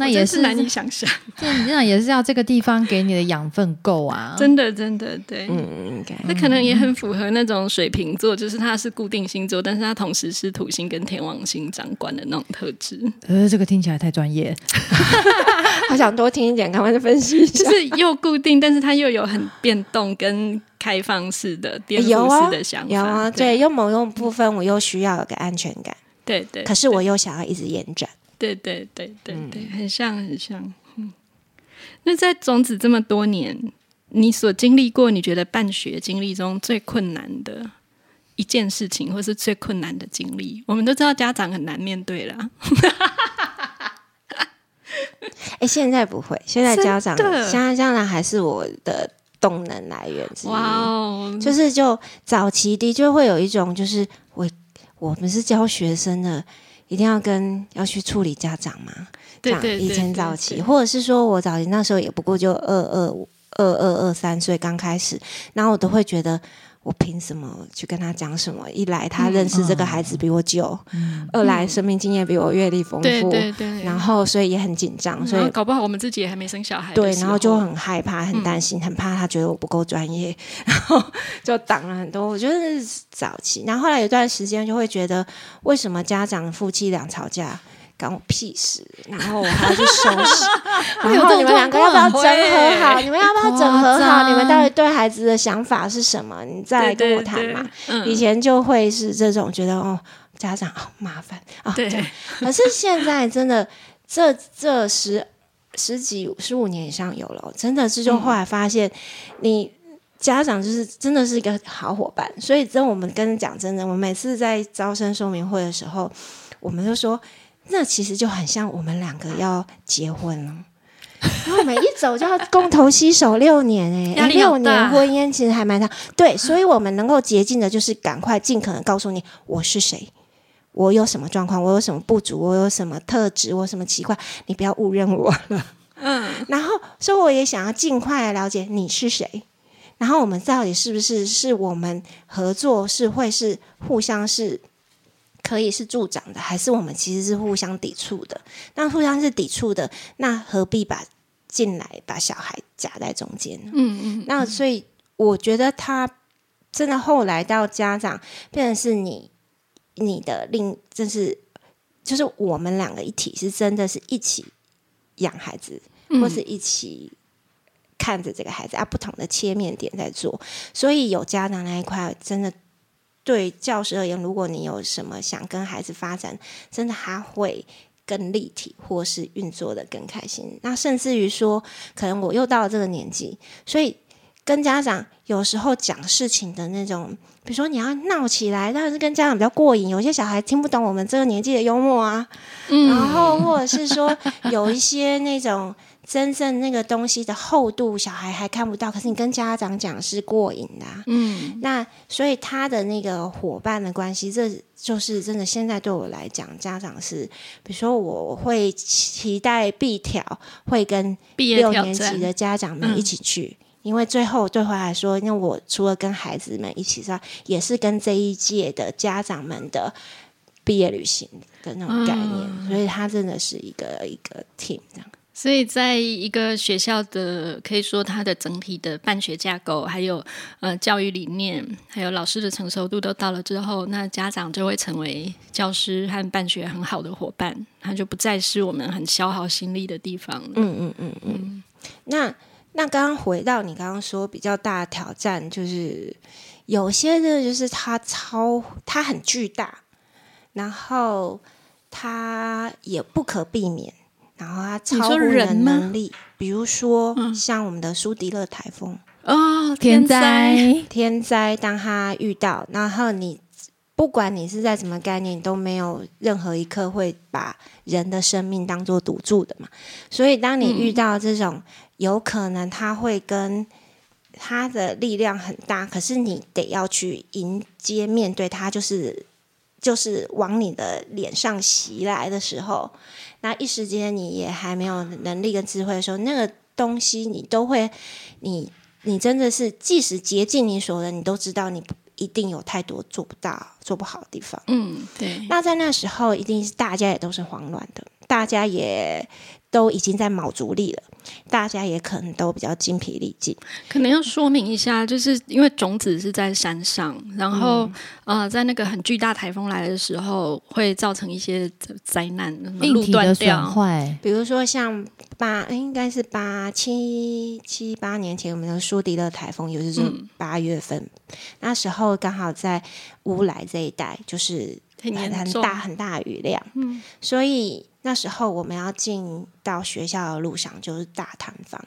那也是难以想象，这那也是要这个地方给你的养分够啊，真的真的对，嗯，那可能也很符合那种水瓶座，就是它是固定星座，但是它同时是土星跟天王星掌管的那种特质。呃，这个听起来太专业，好想多听一点，赶快去分析一下。就是又固定，但是它又有很变动跟开放式的、颠覆式的想法。有啊，对，又某种部分我又需要有个安全感，对对，可是我又想要一直延展。对对对对对，很像很像。嗯，那在种子这么多年，你所经历过，你觉得办学经历中最困难的一件事情，或是最困难的经历？我们都知道家长很难面对啦。哎，现在不会，现在家长，现在家长还是我的动能来源之一。哇哦，就是就早期的就会有一种，就是我我们是教学生的。一定要跟要去处理家长嘛？对对，以前早期，或者是说我早期那时候也不过就二二二二二三岁刚开始，然后我都会觉得。我凭什么去跟他讲什么？一来他认识这个孩子比我久，二来生命经验比我阅历丰富，对对然后所以也很紧张，所以搞不好我们自己也还没生小孩，对，然后就很害怕、很担心、很怕他觉得我不够专业，然后就挡了很多。我觉得是早期，然后后来有段时间就会觉得，为什么家长夫妻俩吵架？干我屁事！然后我还要去收拾。然后你们两个要不要整合好？你们要不要整合好？你们到底对孩子的想法是什么？你再来跟我谈嘛。以前就会是这种觉得哦，家长好麻烦啊。对。可是现在真的，这这十十几十五年以上有了，真的是就后来发现，你家长就是真的是一个好伙伴。所以真我们跟讲真的，我每次在招生说明会的时候，我们就说。那其实就很像我们两个要结婚了，然后我们一走就要共同携手六年 哎，六年婚姻其实还蛮长。对，所以我们能够捷径的就是赶快尽可能告诉你我是谁，我有什么状况，我有什么不足，我有什么特质，我什么奇怪，你不要误认我了。嗯，然后所以我也想要尽快了解你是谁，然后我们到底是不是是我们合作是会是互相是。可以是助长的，还是我们其实是互相抵触的？那互相是抵触的，那何必把进来把小孩夹在中间呢？嗯嗯。那所以我觉得他真的后来到家长变成是你你的另，就是就是我们两个一体，是真的是一起养孩子，或是一起看着这个孩子啊，不同的切面点在做。所以有家长那一块真的。对教师而言，如果你有什么想跟孩子发展，真的他会更立体，或是运作的更开心。那甚至于说，可能我又到了这个年纪，所以跟家长有时候讲事情的那种，比如说你要闹起来，当然是跟家长比较过瘾。有些小孩听不懂我们这个年纪的幽默啊，然后或者是说有一些那种。真正那个东西的厚度，小孩还看不到，可是你跟家长讲是过瘾的。嗯，那所以他的那个伙伴的关系，这就是真的。现在对我来讲，家长是，比如说我会期待必条会跟六年级的家长们一起去，因为最后对回来说，因为我除了跟孩子们一起之外，也是跟这一届的家长们的毕业旅行的那种概念，所以他真的是一个一个 team 这样。所以，在一个学校的，可以说它的整体的办学架构，还有呃教育理念，还有老师的成熟度都到了之后，那家长就会成为教师和办学很好的伙伴，他就不再是我们很消耗心力的地方了。嗯嗯嗯嗯。那那刚刚回到你刚刚说比较大的挑战，就是有些的，就是它超它很巨大，然后它也不可避免。然后它超乎人能力，比如说像我们的苏迪勒台风。哦，天灾 天灾，当他遇到，然后你不管你是在什么概念，都没有任何一刻会把人的生命当做赌注的嘛。所以当你遇到这种，有可能他会跟他的力量很大，可是你得要去迎接面对他，就是就是往你的脸上袭来的时候。那一时间你也还没有能力跟智慧的时候，那个东西你都会，你你真的是，即使竭尽你所能，你都知道你一定有太多做不到、做不好的地方。嗯，对。那在那时候，一定是大家也都是慌乱的，大家也都已经在卯足力了，大家也可能都比较精疲力尽。可能要说明一下，就是因为种子是在山上，然后、嗯呃，在那个很巨大台风来的时候，会造成一些灾难，路断掉。坏，比如说像八，应该是八七七八年前，我们的苏迪勒台风，也就是嗯八月份，那时候刚好在乌来这一带，就是很很很大很大雨量，嗯，所以那时候我们要进到学校的路上就是大塌方，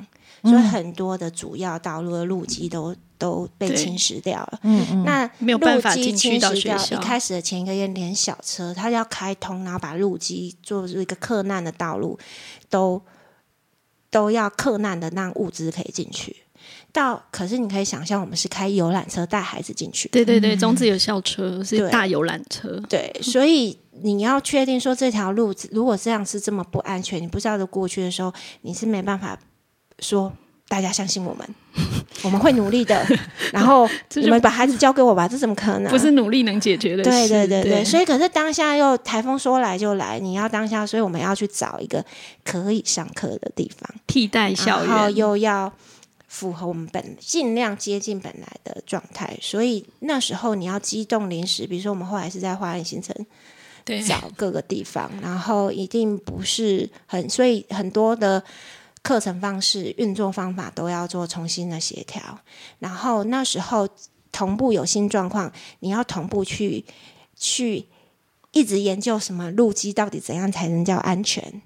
嗯所以很多的主要道路的路基都都被侵蚀掉了。嗯嗯，那没有办法进去到侵蚀掉，学校一开始的前一个月，连小车它要开通，然后把路基做出一个克难的道路，都都要克难的让物资可以进去。到可是你可以想象，我们是开游览车带孩子进去，对对对，中子有校车，是对大游览车。对，所以你要确定说这条路如果这样是这么不安全，你不知道的过去的时候，你是没办法说大家相信我们，我们会努力的。然后你们把孩子交给我吧，这怎么可能？不是努力能解决的对事。对对对，对，所以可是当下又台风说来就来，你要当下，所以我们要去找一个可以上课的地方，替代校然后园。又要符合我们本尽量接近本来的状态，所以那时候你要机动临时，比如说我们后来是在花园新城对，找各个地方，然后一定不是很，所以很多的课程方式、运作方法都要做重新的协调。然后那时候同步有新状况，你要同步去去一直研究什么路基到底怎样才能叫安全。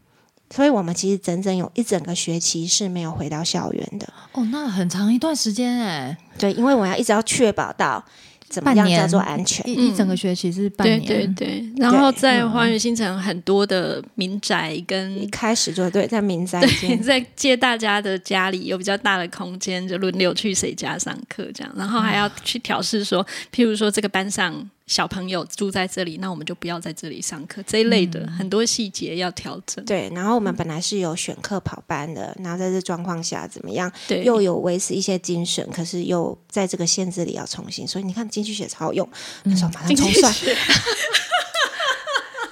所以我们其实整整有一整个学期是没有回到校园的，哦，那很长一段时间哎，对，因为我要一直要确保到怎么样叫做安全。一一整个学期是半对年，对对，然后在花园新城很多的民宅跟一开始就对，在民宅对，间，在借大家的家里有比较大的空间，就轮流去谁家上课这样，然后还要去调试说，譬如说这个班上小朋友住在这里，那我们就不要在这里上课这一类的、很多细节要调整。对，然后我们本来是有选课跑班的，然后在这状况下怎么样，对，又有维持一些精神，可是又在这个限制里要重新，所以你看经济学超好用，那时候马上重算，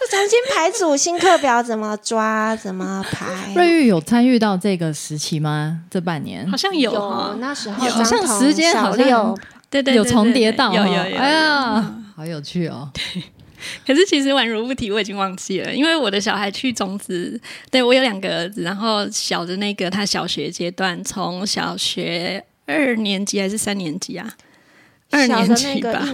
重新排组新课表怎么抓，怎么排。瑞玉有参与到这个时期吗？这半年？好像有有，那时候好像时间好像对对对有重叠到哦，有有有。哎呀，好有趣哦！可是其实宛如不提，我已经忘记了，因为我的小孩去种子，对我有两个儿子，然后小的那个他小学阶段，从小学二年级还是三年级啊？二年级吧，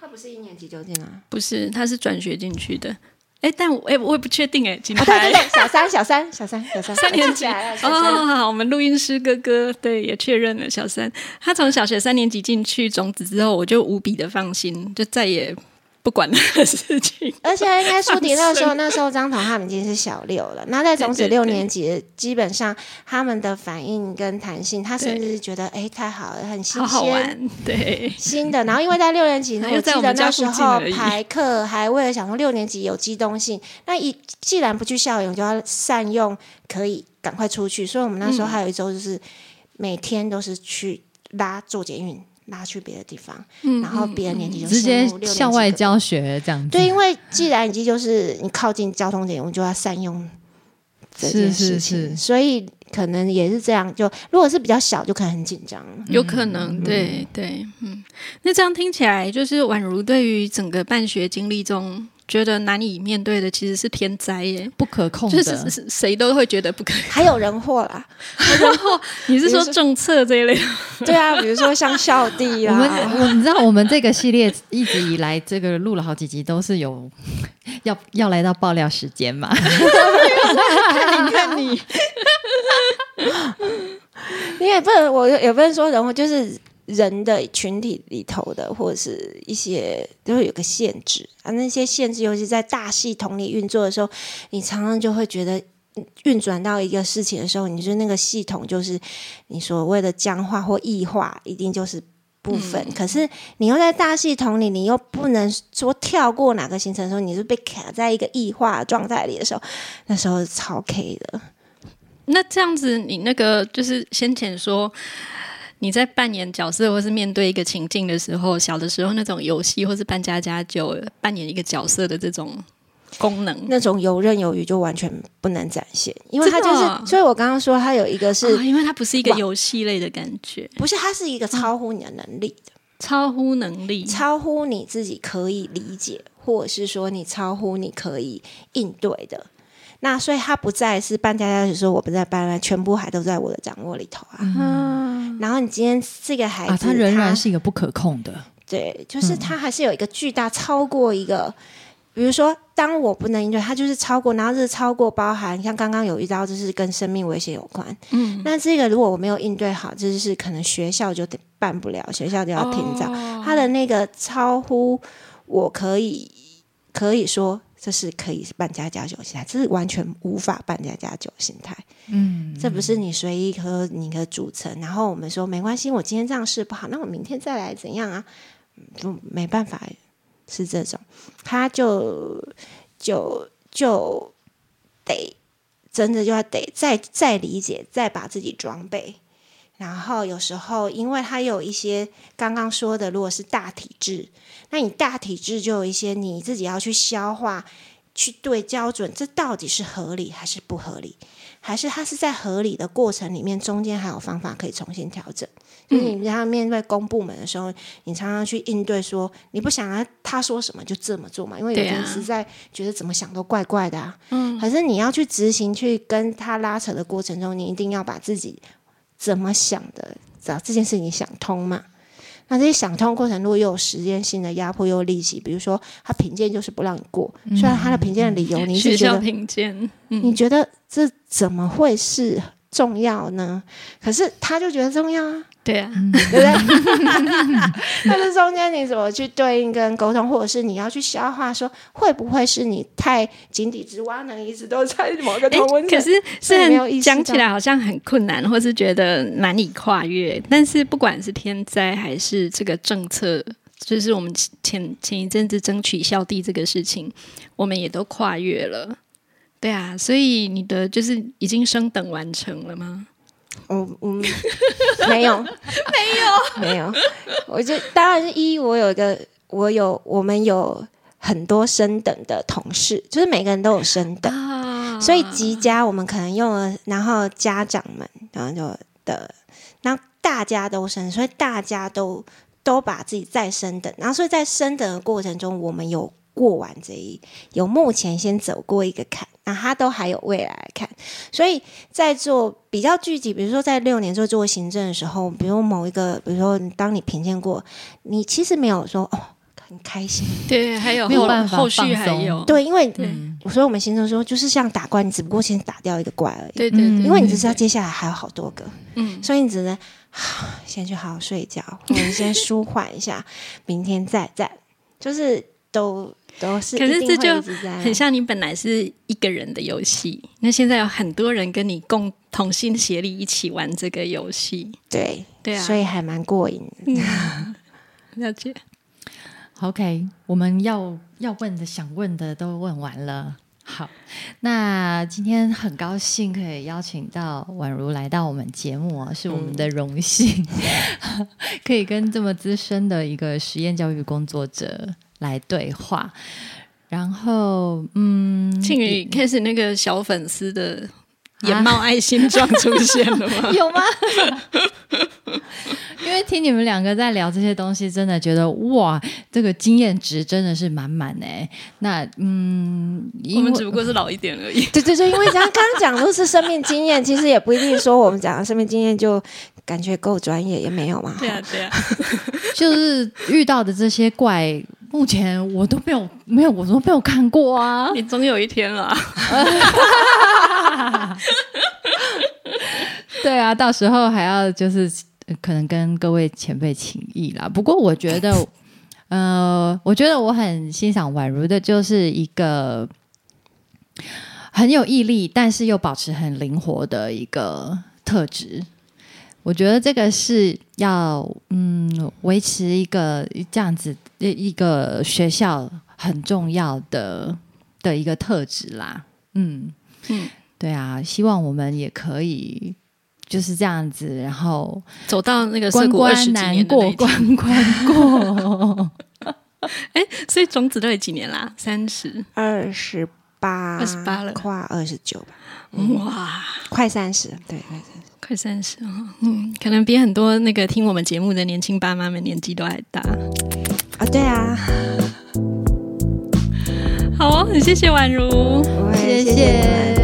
他不是一年级就进来。不是，他是转学进去的。哎，但我哎，我也不确定哎，金哦，对对对，小三，小三，小三，小三，三。年级。哦，好，我们录音师哥哥对也确认了小三，他从小学三年级进去种子之后，我就无比的放心，就再也不管他的事情。而且应该说迪那时候，那时候张彤他们已经是小六了。那在种子六年级，基本上他们的反应跟弹性，他甚至是觉得哎太好了，很新好好鲜。玩，对，新的，然后因为在六年级，又我记得在我们那时候排课还为了想说六年级有机动性，那一既然不去校园，就要善用，可以赶快出去。所以我们那时候嗯还有一周就是每天都是去拉做捷运，拉去别的地方，嗯然后别的年级就直接羡慕六年级校外教学这样子，对，因为既然已经就是你靠近交通点，我们就要善用这件是是事情，是所以可能也是这样。就如果是比较小，就可能很紧张。有可能，对对，嗯，那这样听起来，就是宛如对于整个办学经历中，觉得难以面对的其实是天灾耶，不可控就的，是是谁都会觉得不可控。还有人祸啦，然后 你是说政策这一类？对啊，比如说像校地我们，我你知道，我们这个系列一直以来，这个录了好几集，都是有要要来到爆料时间嘛？看 你看你，你也不能，我也不能说人祸，就是人的群体里头的，或者是一些都会有个限制啊。那些限制，尤其在大系统里运作的时候，你常常就会觉得。运转到一个事情的时候，你觉得那个系统就是你所谓的僵化或异化，一定就是部分。可是你又在大系统里，你又不能说跳过哪个行程的时候，你是被卡在一个异化状态里的时候，那时候超 K 的。那这样子，你那个就是先前说你在扮演角色或是面对一个情境的时候，小的时候那种游戏或是扮家家酒扮演一个角色的这种功能，那种游刃有余就完全不能展现，因为它就是，哦所以我刚刚说它有一个是、啊因为它不是一个哇游戏类的感觉，不是它是一个超乎你的能力的，超乎能力，超乎你自己可以理解，或者是说你超乎你可以应对的。那所以他不再是搬家家酒说我不在搬了，全部还都在我的掌握里头啊。嗯，然后你今天这个孩子，啊，它仍然是一个不可控的。对，就是他还是有一个巨大超过一个，比如说，当我不能应对，它就是超过，然后是超过包含像刚刚有遇到，就是跟生命危险有关。嗯，那这个如果我没有应对好，就是可能学校就得办不了，学校就要停招。哦它的那个超乎我可以可以说。这是可以办家家酒心态，这是完全无法办家家酒心态。嗯，这不是你随意喝你的组成，然后我们说没关系，我今天这样试不好，那我明天再来怎样啊？嗯就没办法，是这种，他就就就得真的就要得再再理解，再把自己装备。然后有时候，因为他有一些刚刚说的，如果是大体质，那你大体质就有一些你自己要去消化、去对标准，这到底是合理还是不合理？还是它是在合理的过程里面，中间还有方法可以重新调整。就是你要面对公部门的时候，你常常去应对说，你不想要他说什么就这么做嘛，因为有人实在觉得怎么想都怪怪的啊。嗯，可是你要去执行，去跟他拉扯的过程中，你一定要把自己怎么想的，找这件事情想通嘛。那这些想通过程，如果又有时间性的压迫，又有利息，比如说他评鉴就是不让你过，虽然他的评鉴的理由你是觉得评鉴，你觉得这怎么会是重要呢？可是他就觉得重要啊，对啊，对不对？那这中间你怎么去对应跟沟通，或者是你要去消化说，会不会是你太井底之蛙呢？一直都在某个 哎同温，层，可是虽然讲起来好像很困难，或是觉得难以跨越，但是不管是天灾还是这个政策，就是我们前前一阵子争取校地这个事情，我们也都跨越了。对啊，所以你的就是已经升等完成了吗？我我，没有，没有，没有。我就当然是一，我有一个，我有，我们有很多升等的同事，就是每个人都有升等。啊所以集家我们可能用了，然后家长们，然后就的，然后大家都升，所以大家都都把自己再升等，然后所以在升等的过程中，我们有过完这一，有目前先走过一个坎，那他都还有未来来看，所以在做比较具体，比如说在六年做做行政的时候，比如某一个，比如说当你评鉴过，你其实没有说哦很开心，对，还有后没有办法后续放松还有。对，因为对。所以我们行政说就是像打怪，你只不过先打掉一个怪而已。嗯对对对，因为你只对知道接下来还有好多个，嗯。所以你只能 先去好好睡觉，或者先舒缓一下，明天再战，就是都都是可是这就很像你本来是一个人的游戏，那现在有很多人跟你共同心协力一起玩这个游戏，对对啊所以还蛮过瘾的。了解。OK，我们要要问的、想问的都问完了。好，那今天很高兴可以邀请到宛如来到我们节目啊，是我们的荣幸，可以跟这么资深的一个实验教育工作者来对话。然后，嗯，庆宇开始那个小粉丝的眼冒爱心状出现了吗？有吗？因为听你们两个在聊这些东西，真的觉得哇，这个经验值真的是满满哎。那嗯，我们只不过是老一点而已。对对对，因为刚刚刚讲都是生命经验，其实也不一定说我们讲的生命经验就感觉够专业，也没有嘛。对啊，对啊，就是遇到的这些怪，目前我都没有没有，我都没有看过啊。你总有一天啦。对啊，到时候还要就是呃可能跟各位前辈请益啦。不过我觉得，呃，我觉得我很欣赏宛如的，就是一个很有毅力，但是又保持很灵活的一个特质。我觉得这个是要嗯维持一个这样子一一个学校很重要的的一个特质啦。嗯嗯，对啊，希望我们也可以就是这样子，然后走到那个涩关关难过关关过。哎，所以种子都有几年啦？三十二十八，二十八了，快二十九吧？哇，快三十，对，快三十啊！嗯，可能比很多那个听我们节目的年轻爸妈们年纪都还大啊！对啊，好哦，很谢谢宛如，谢谢。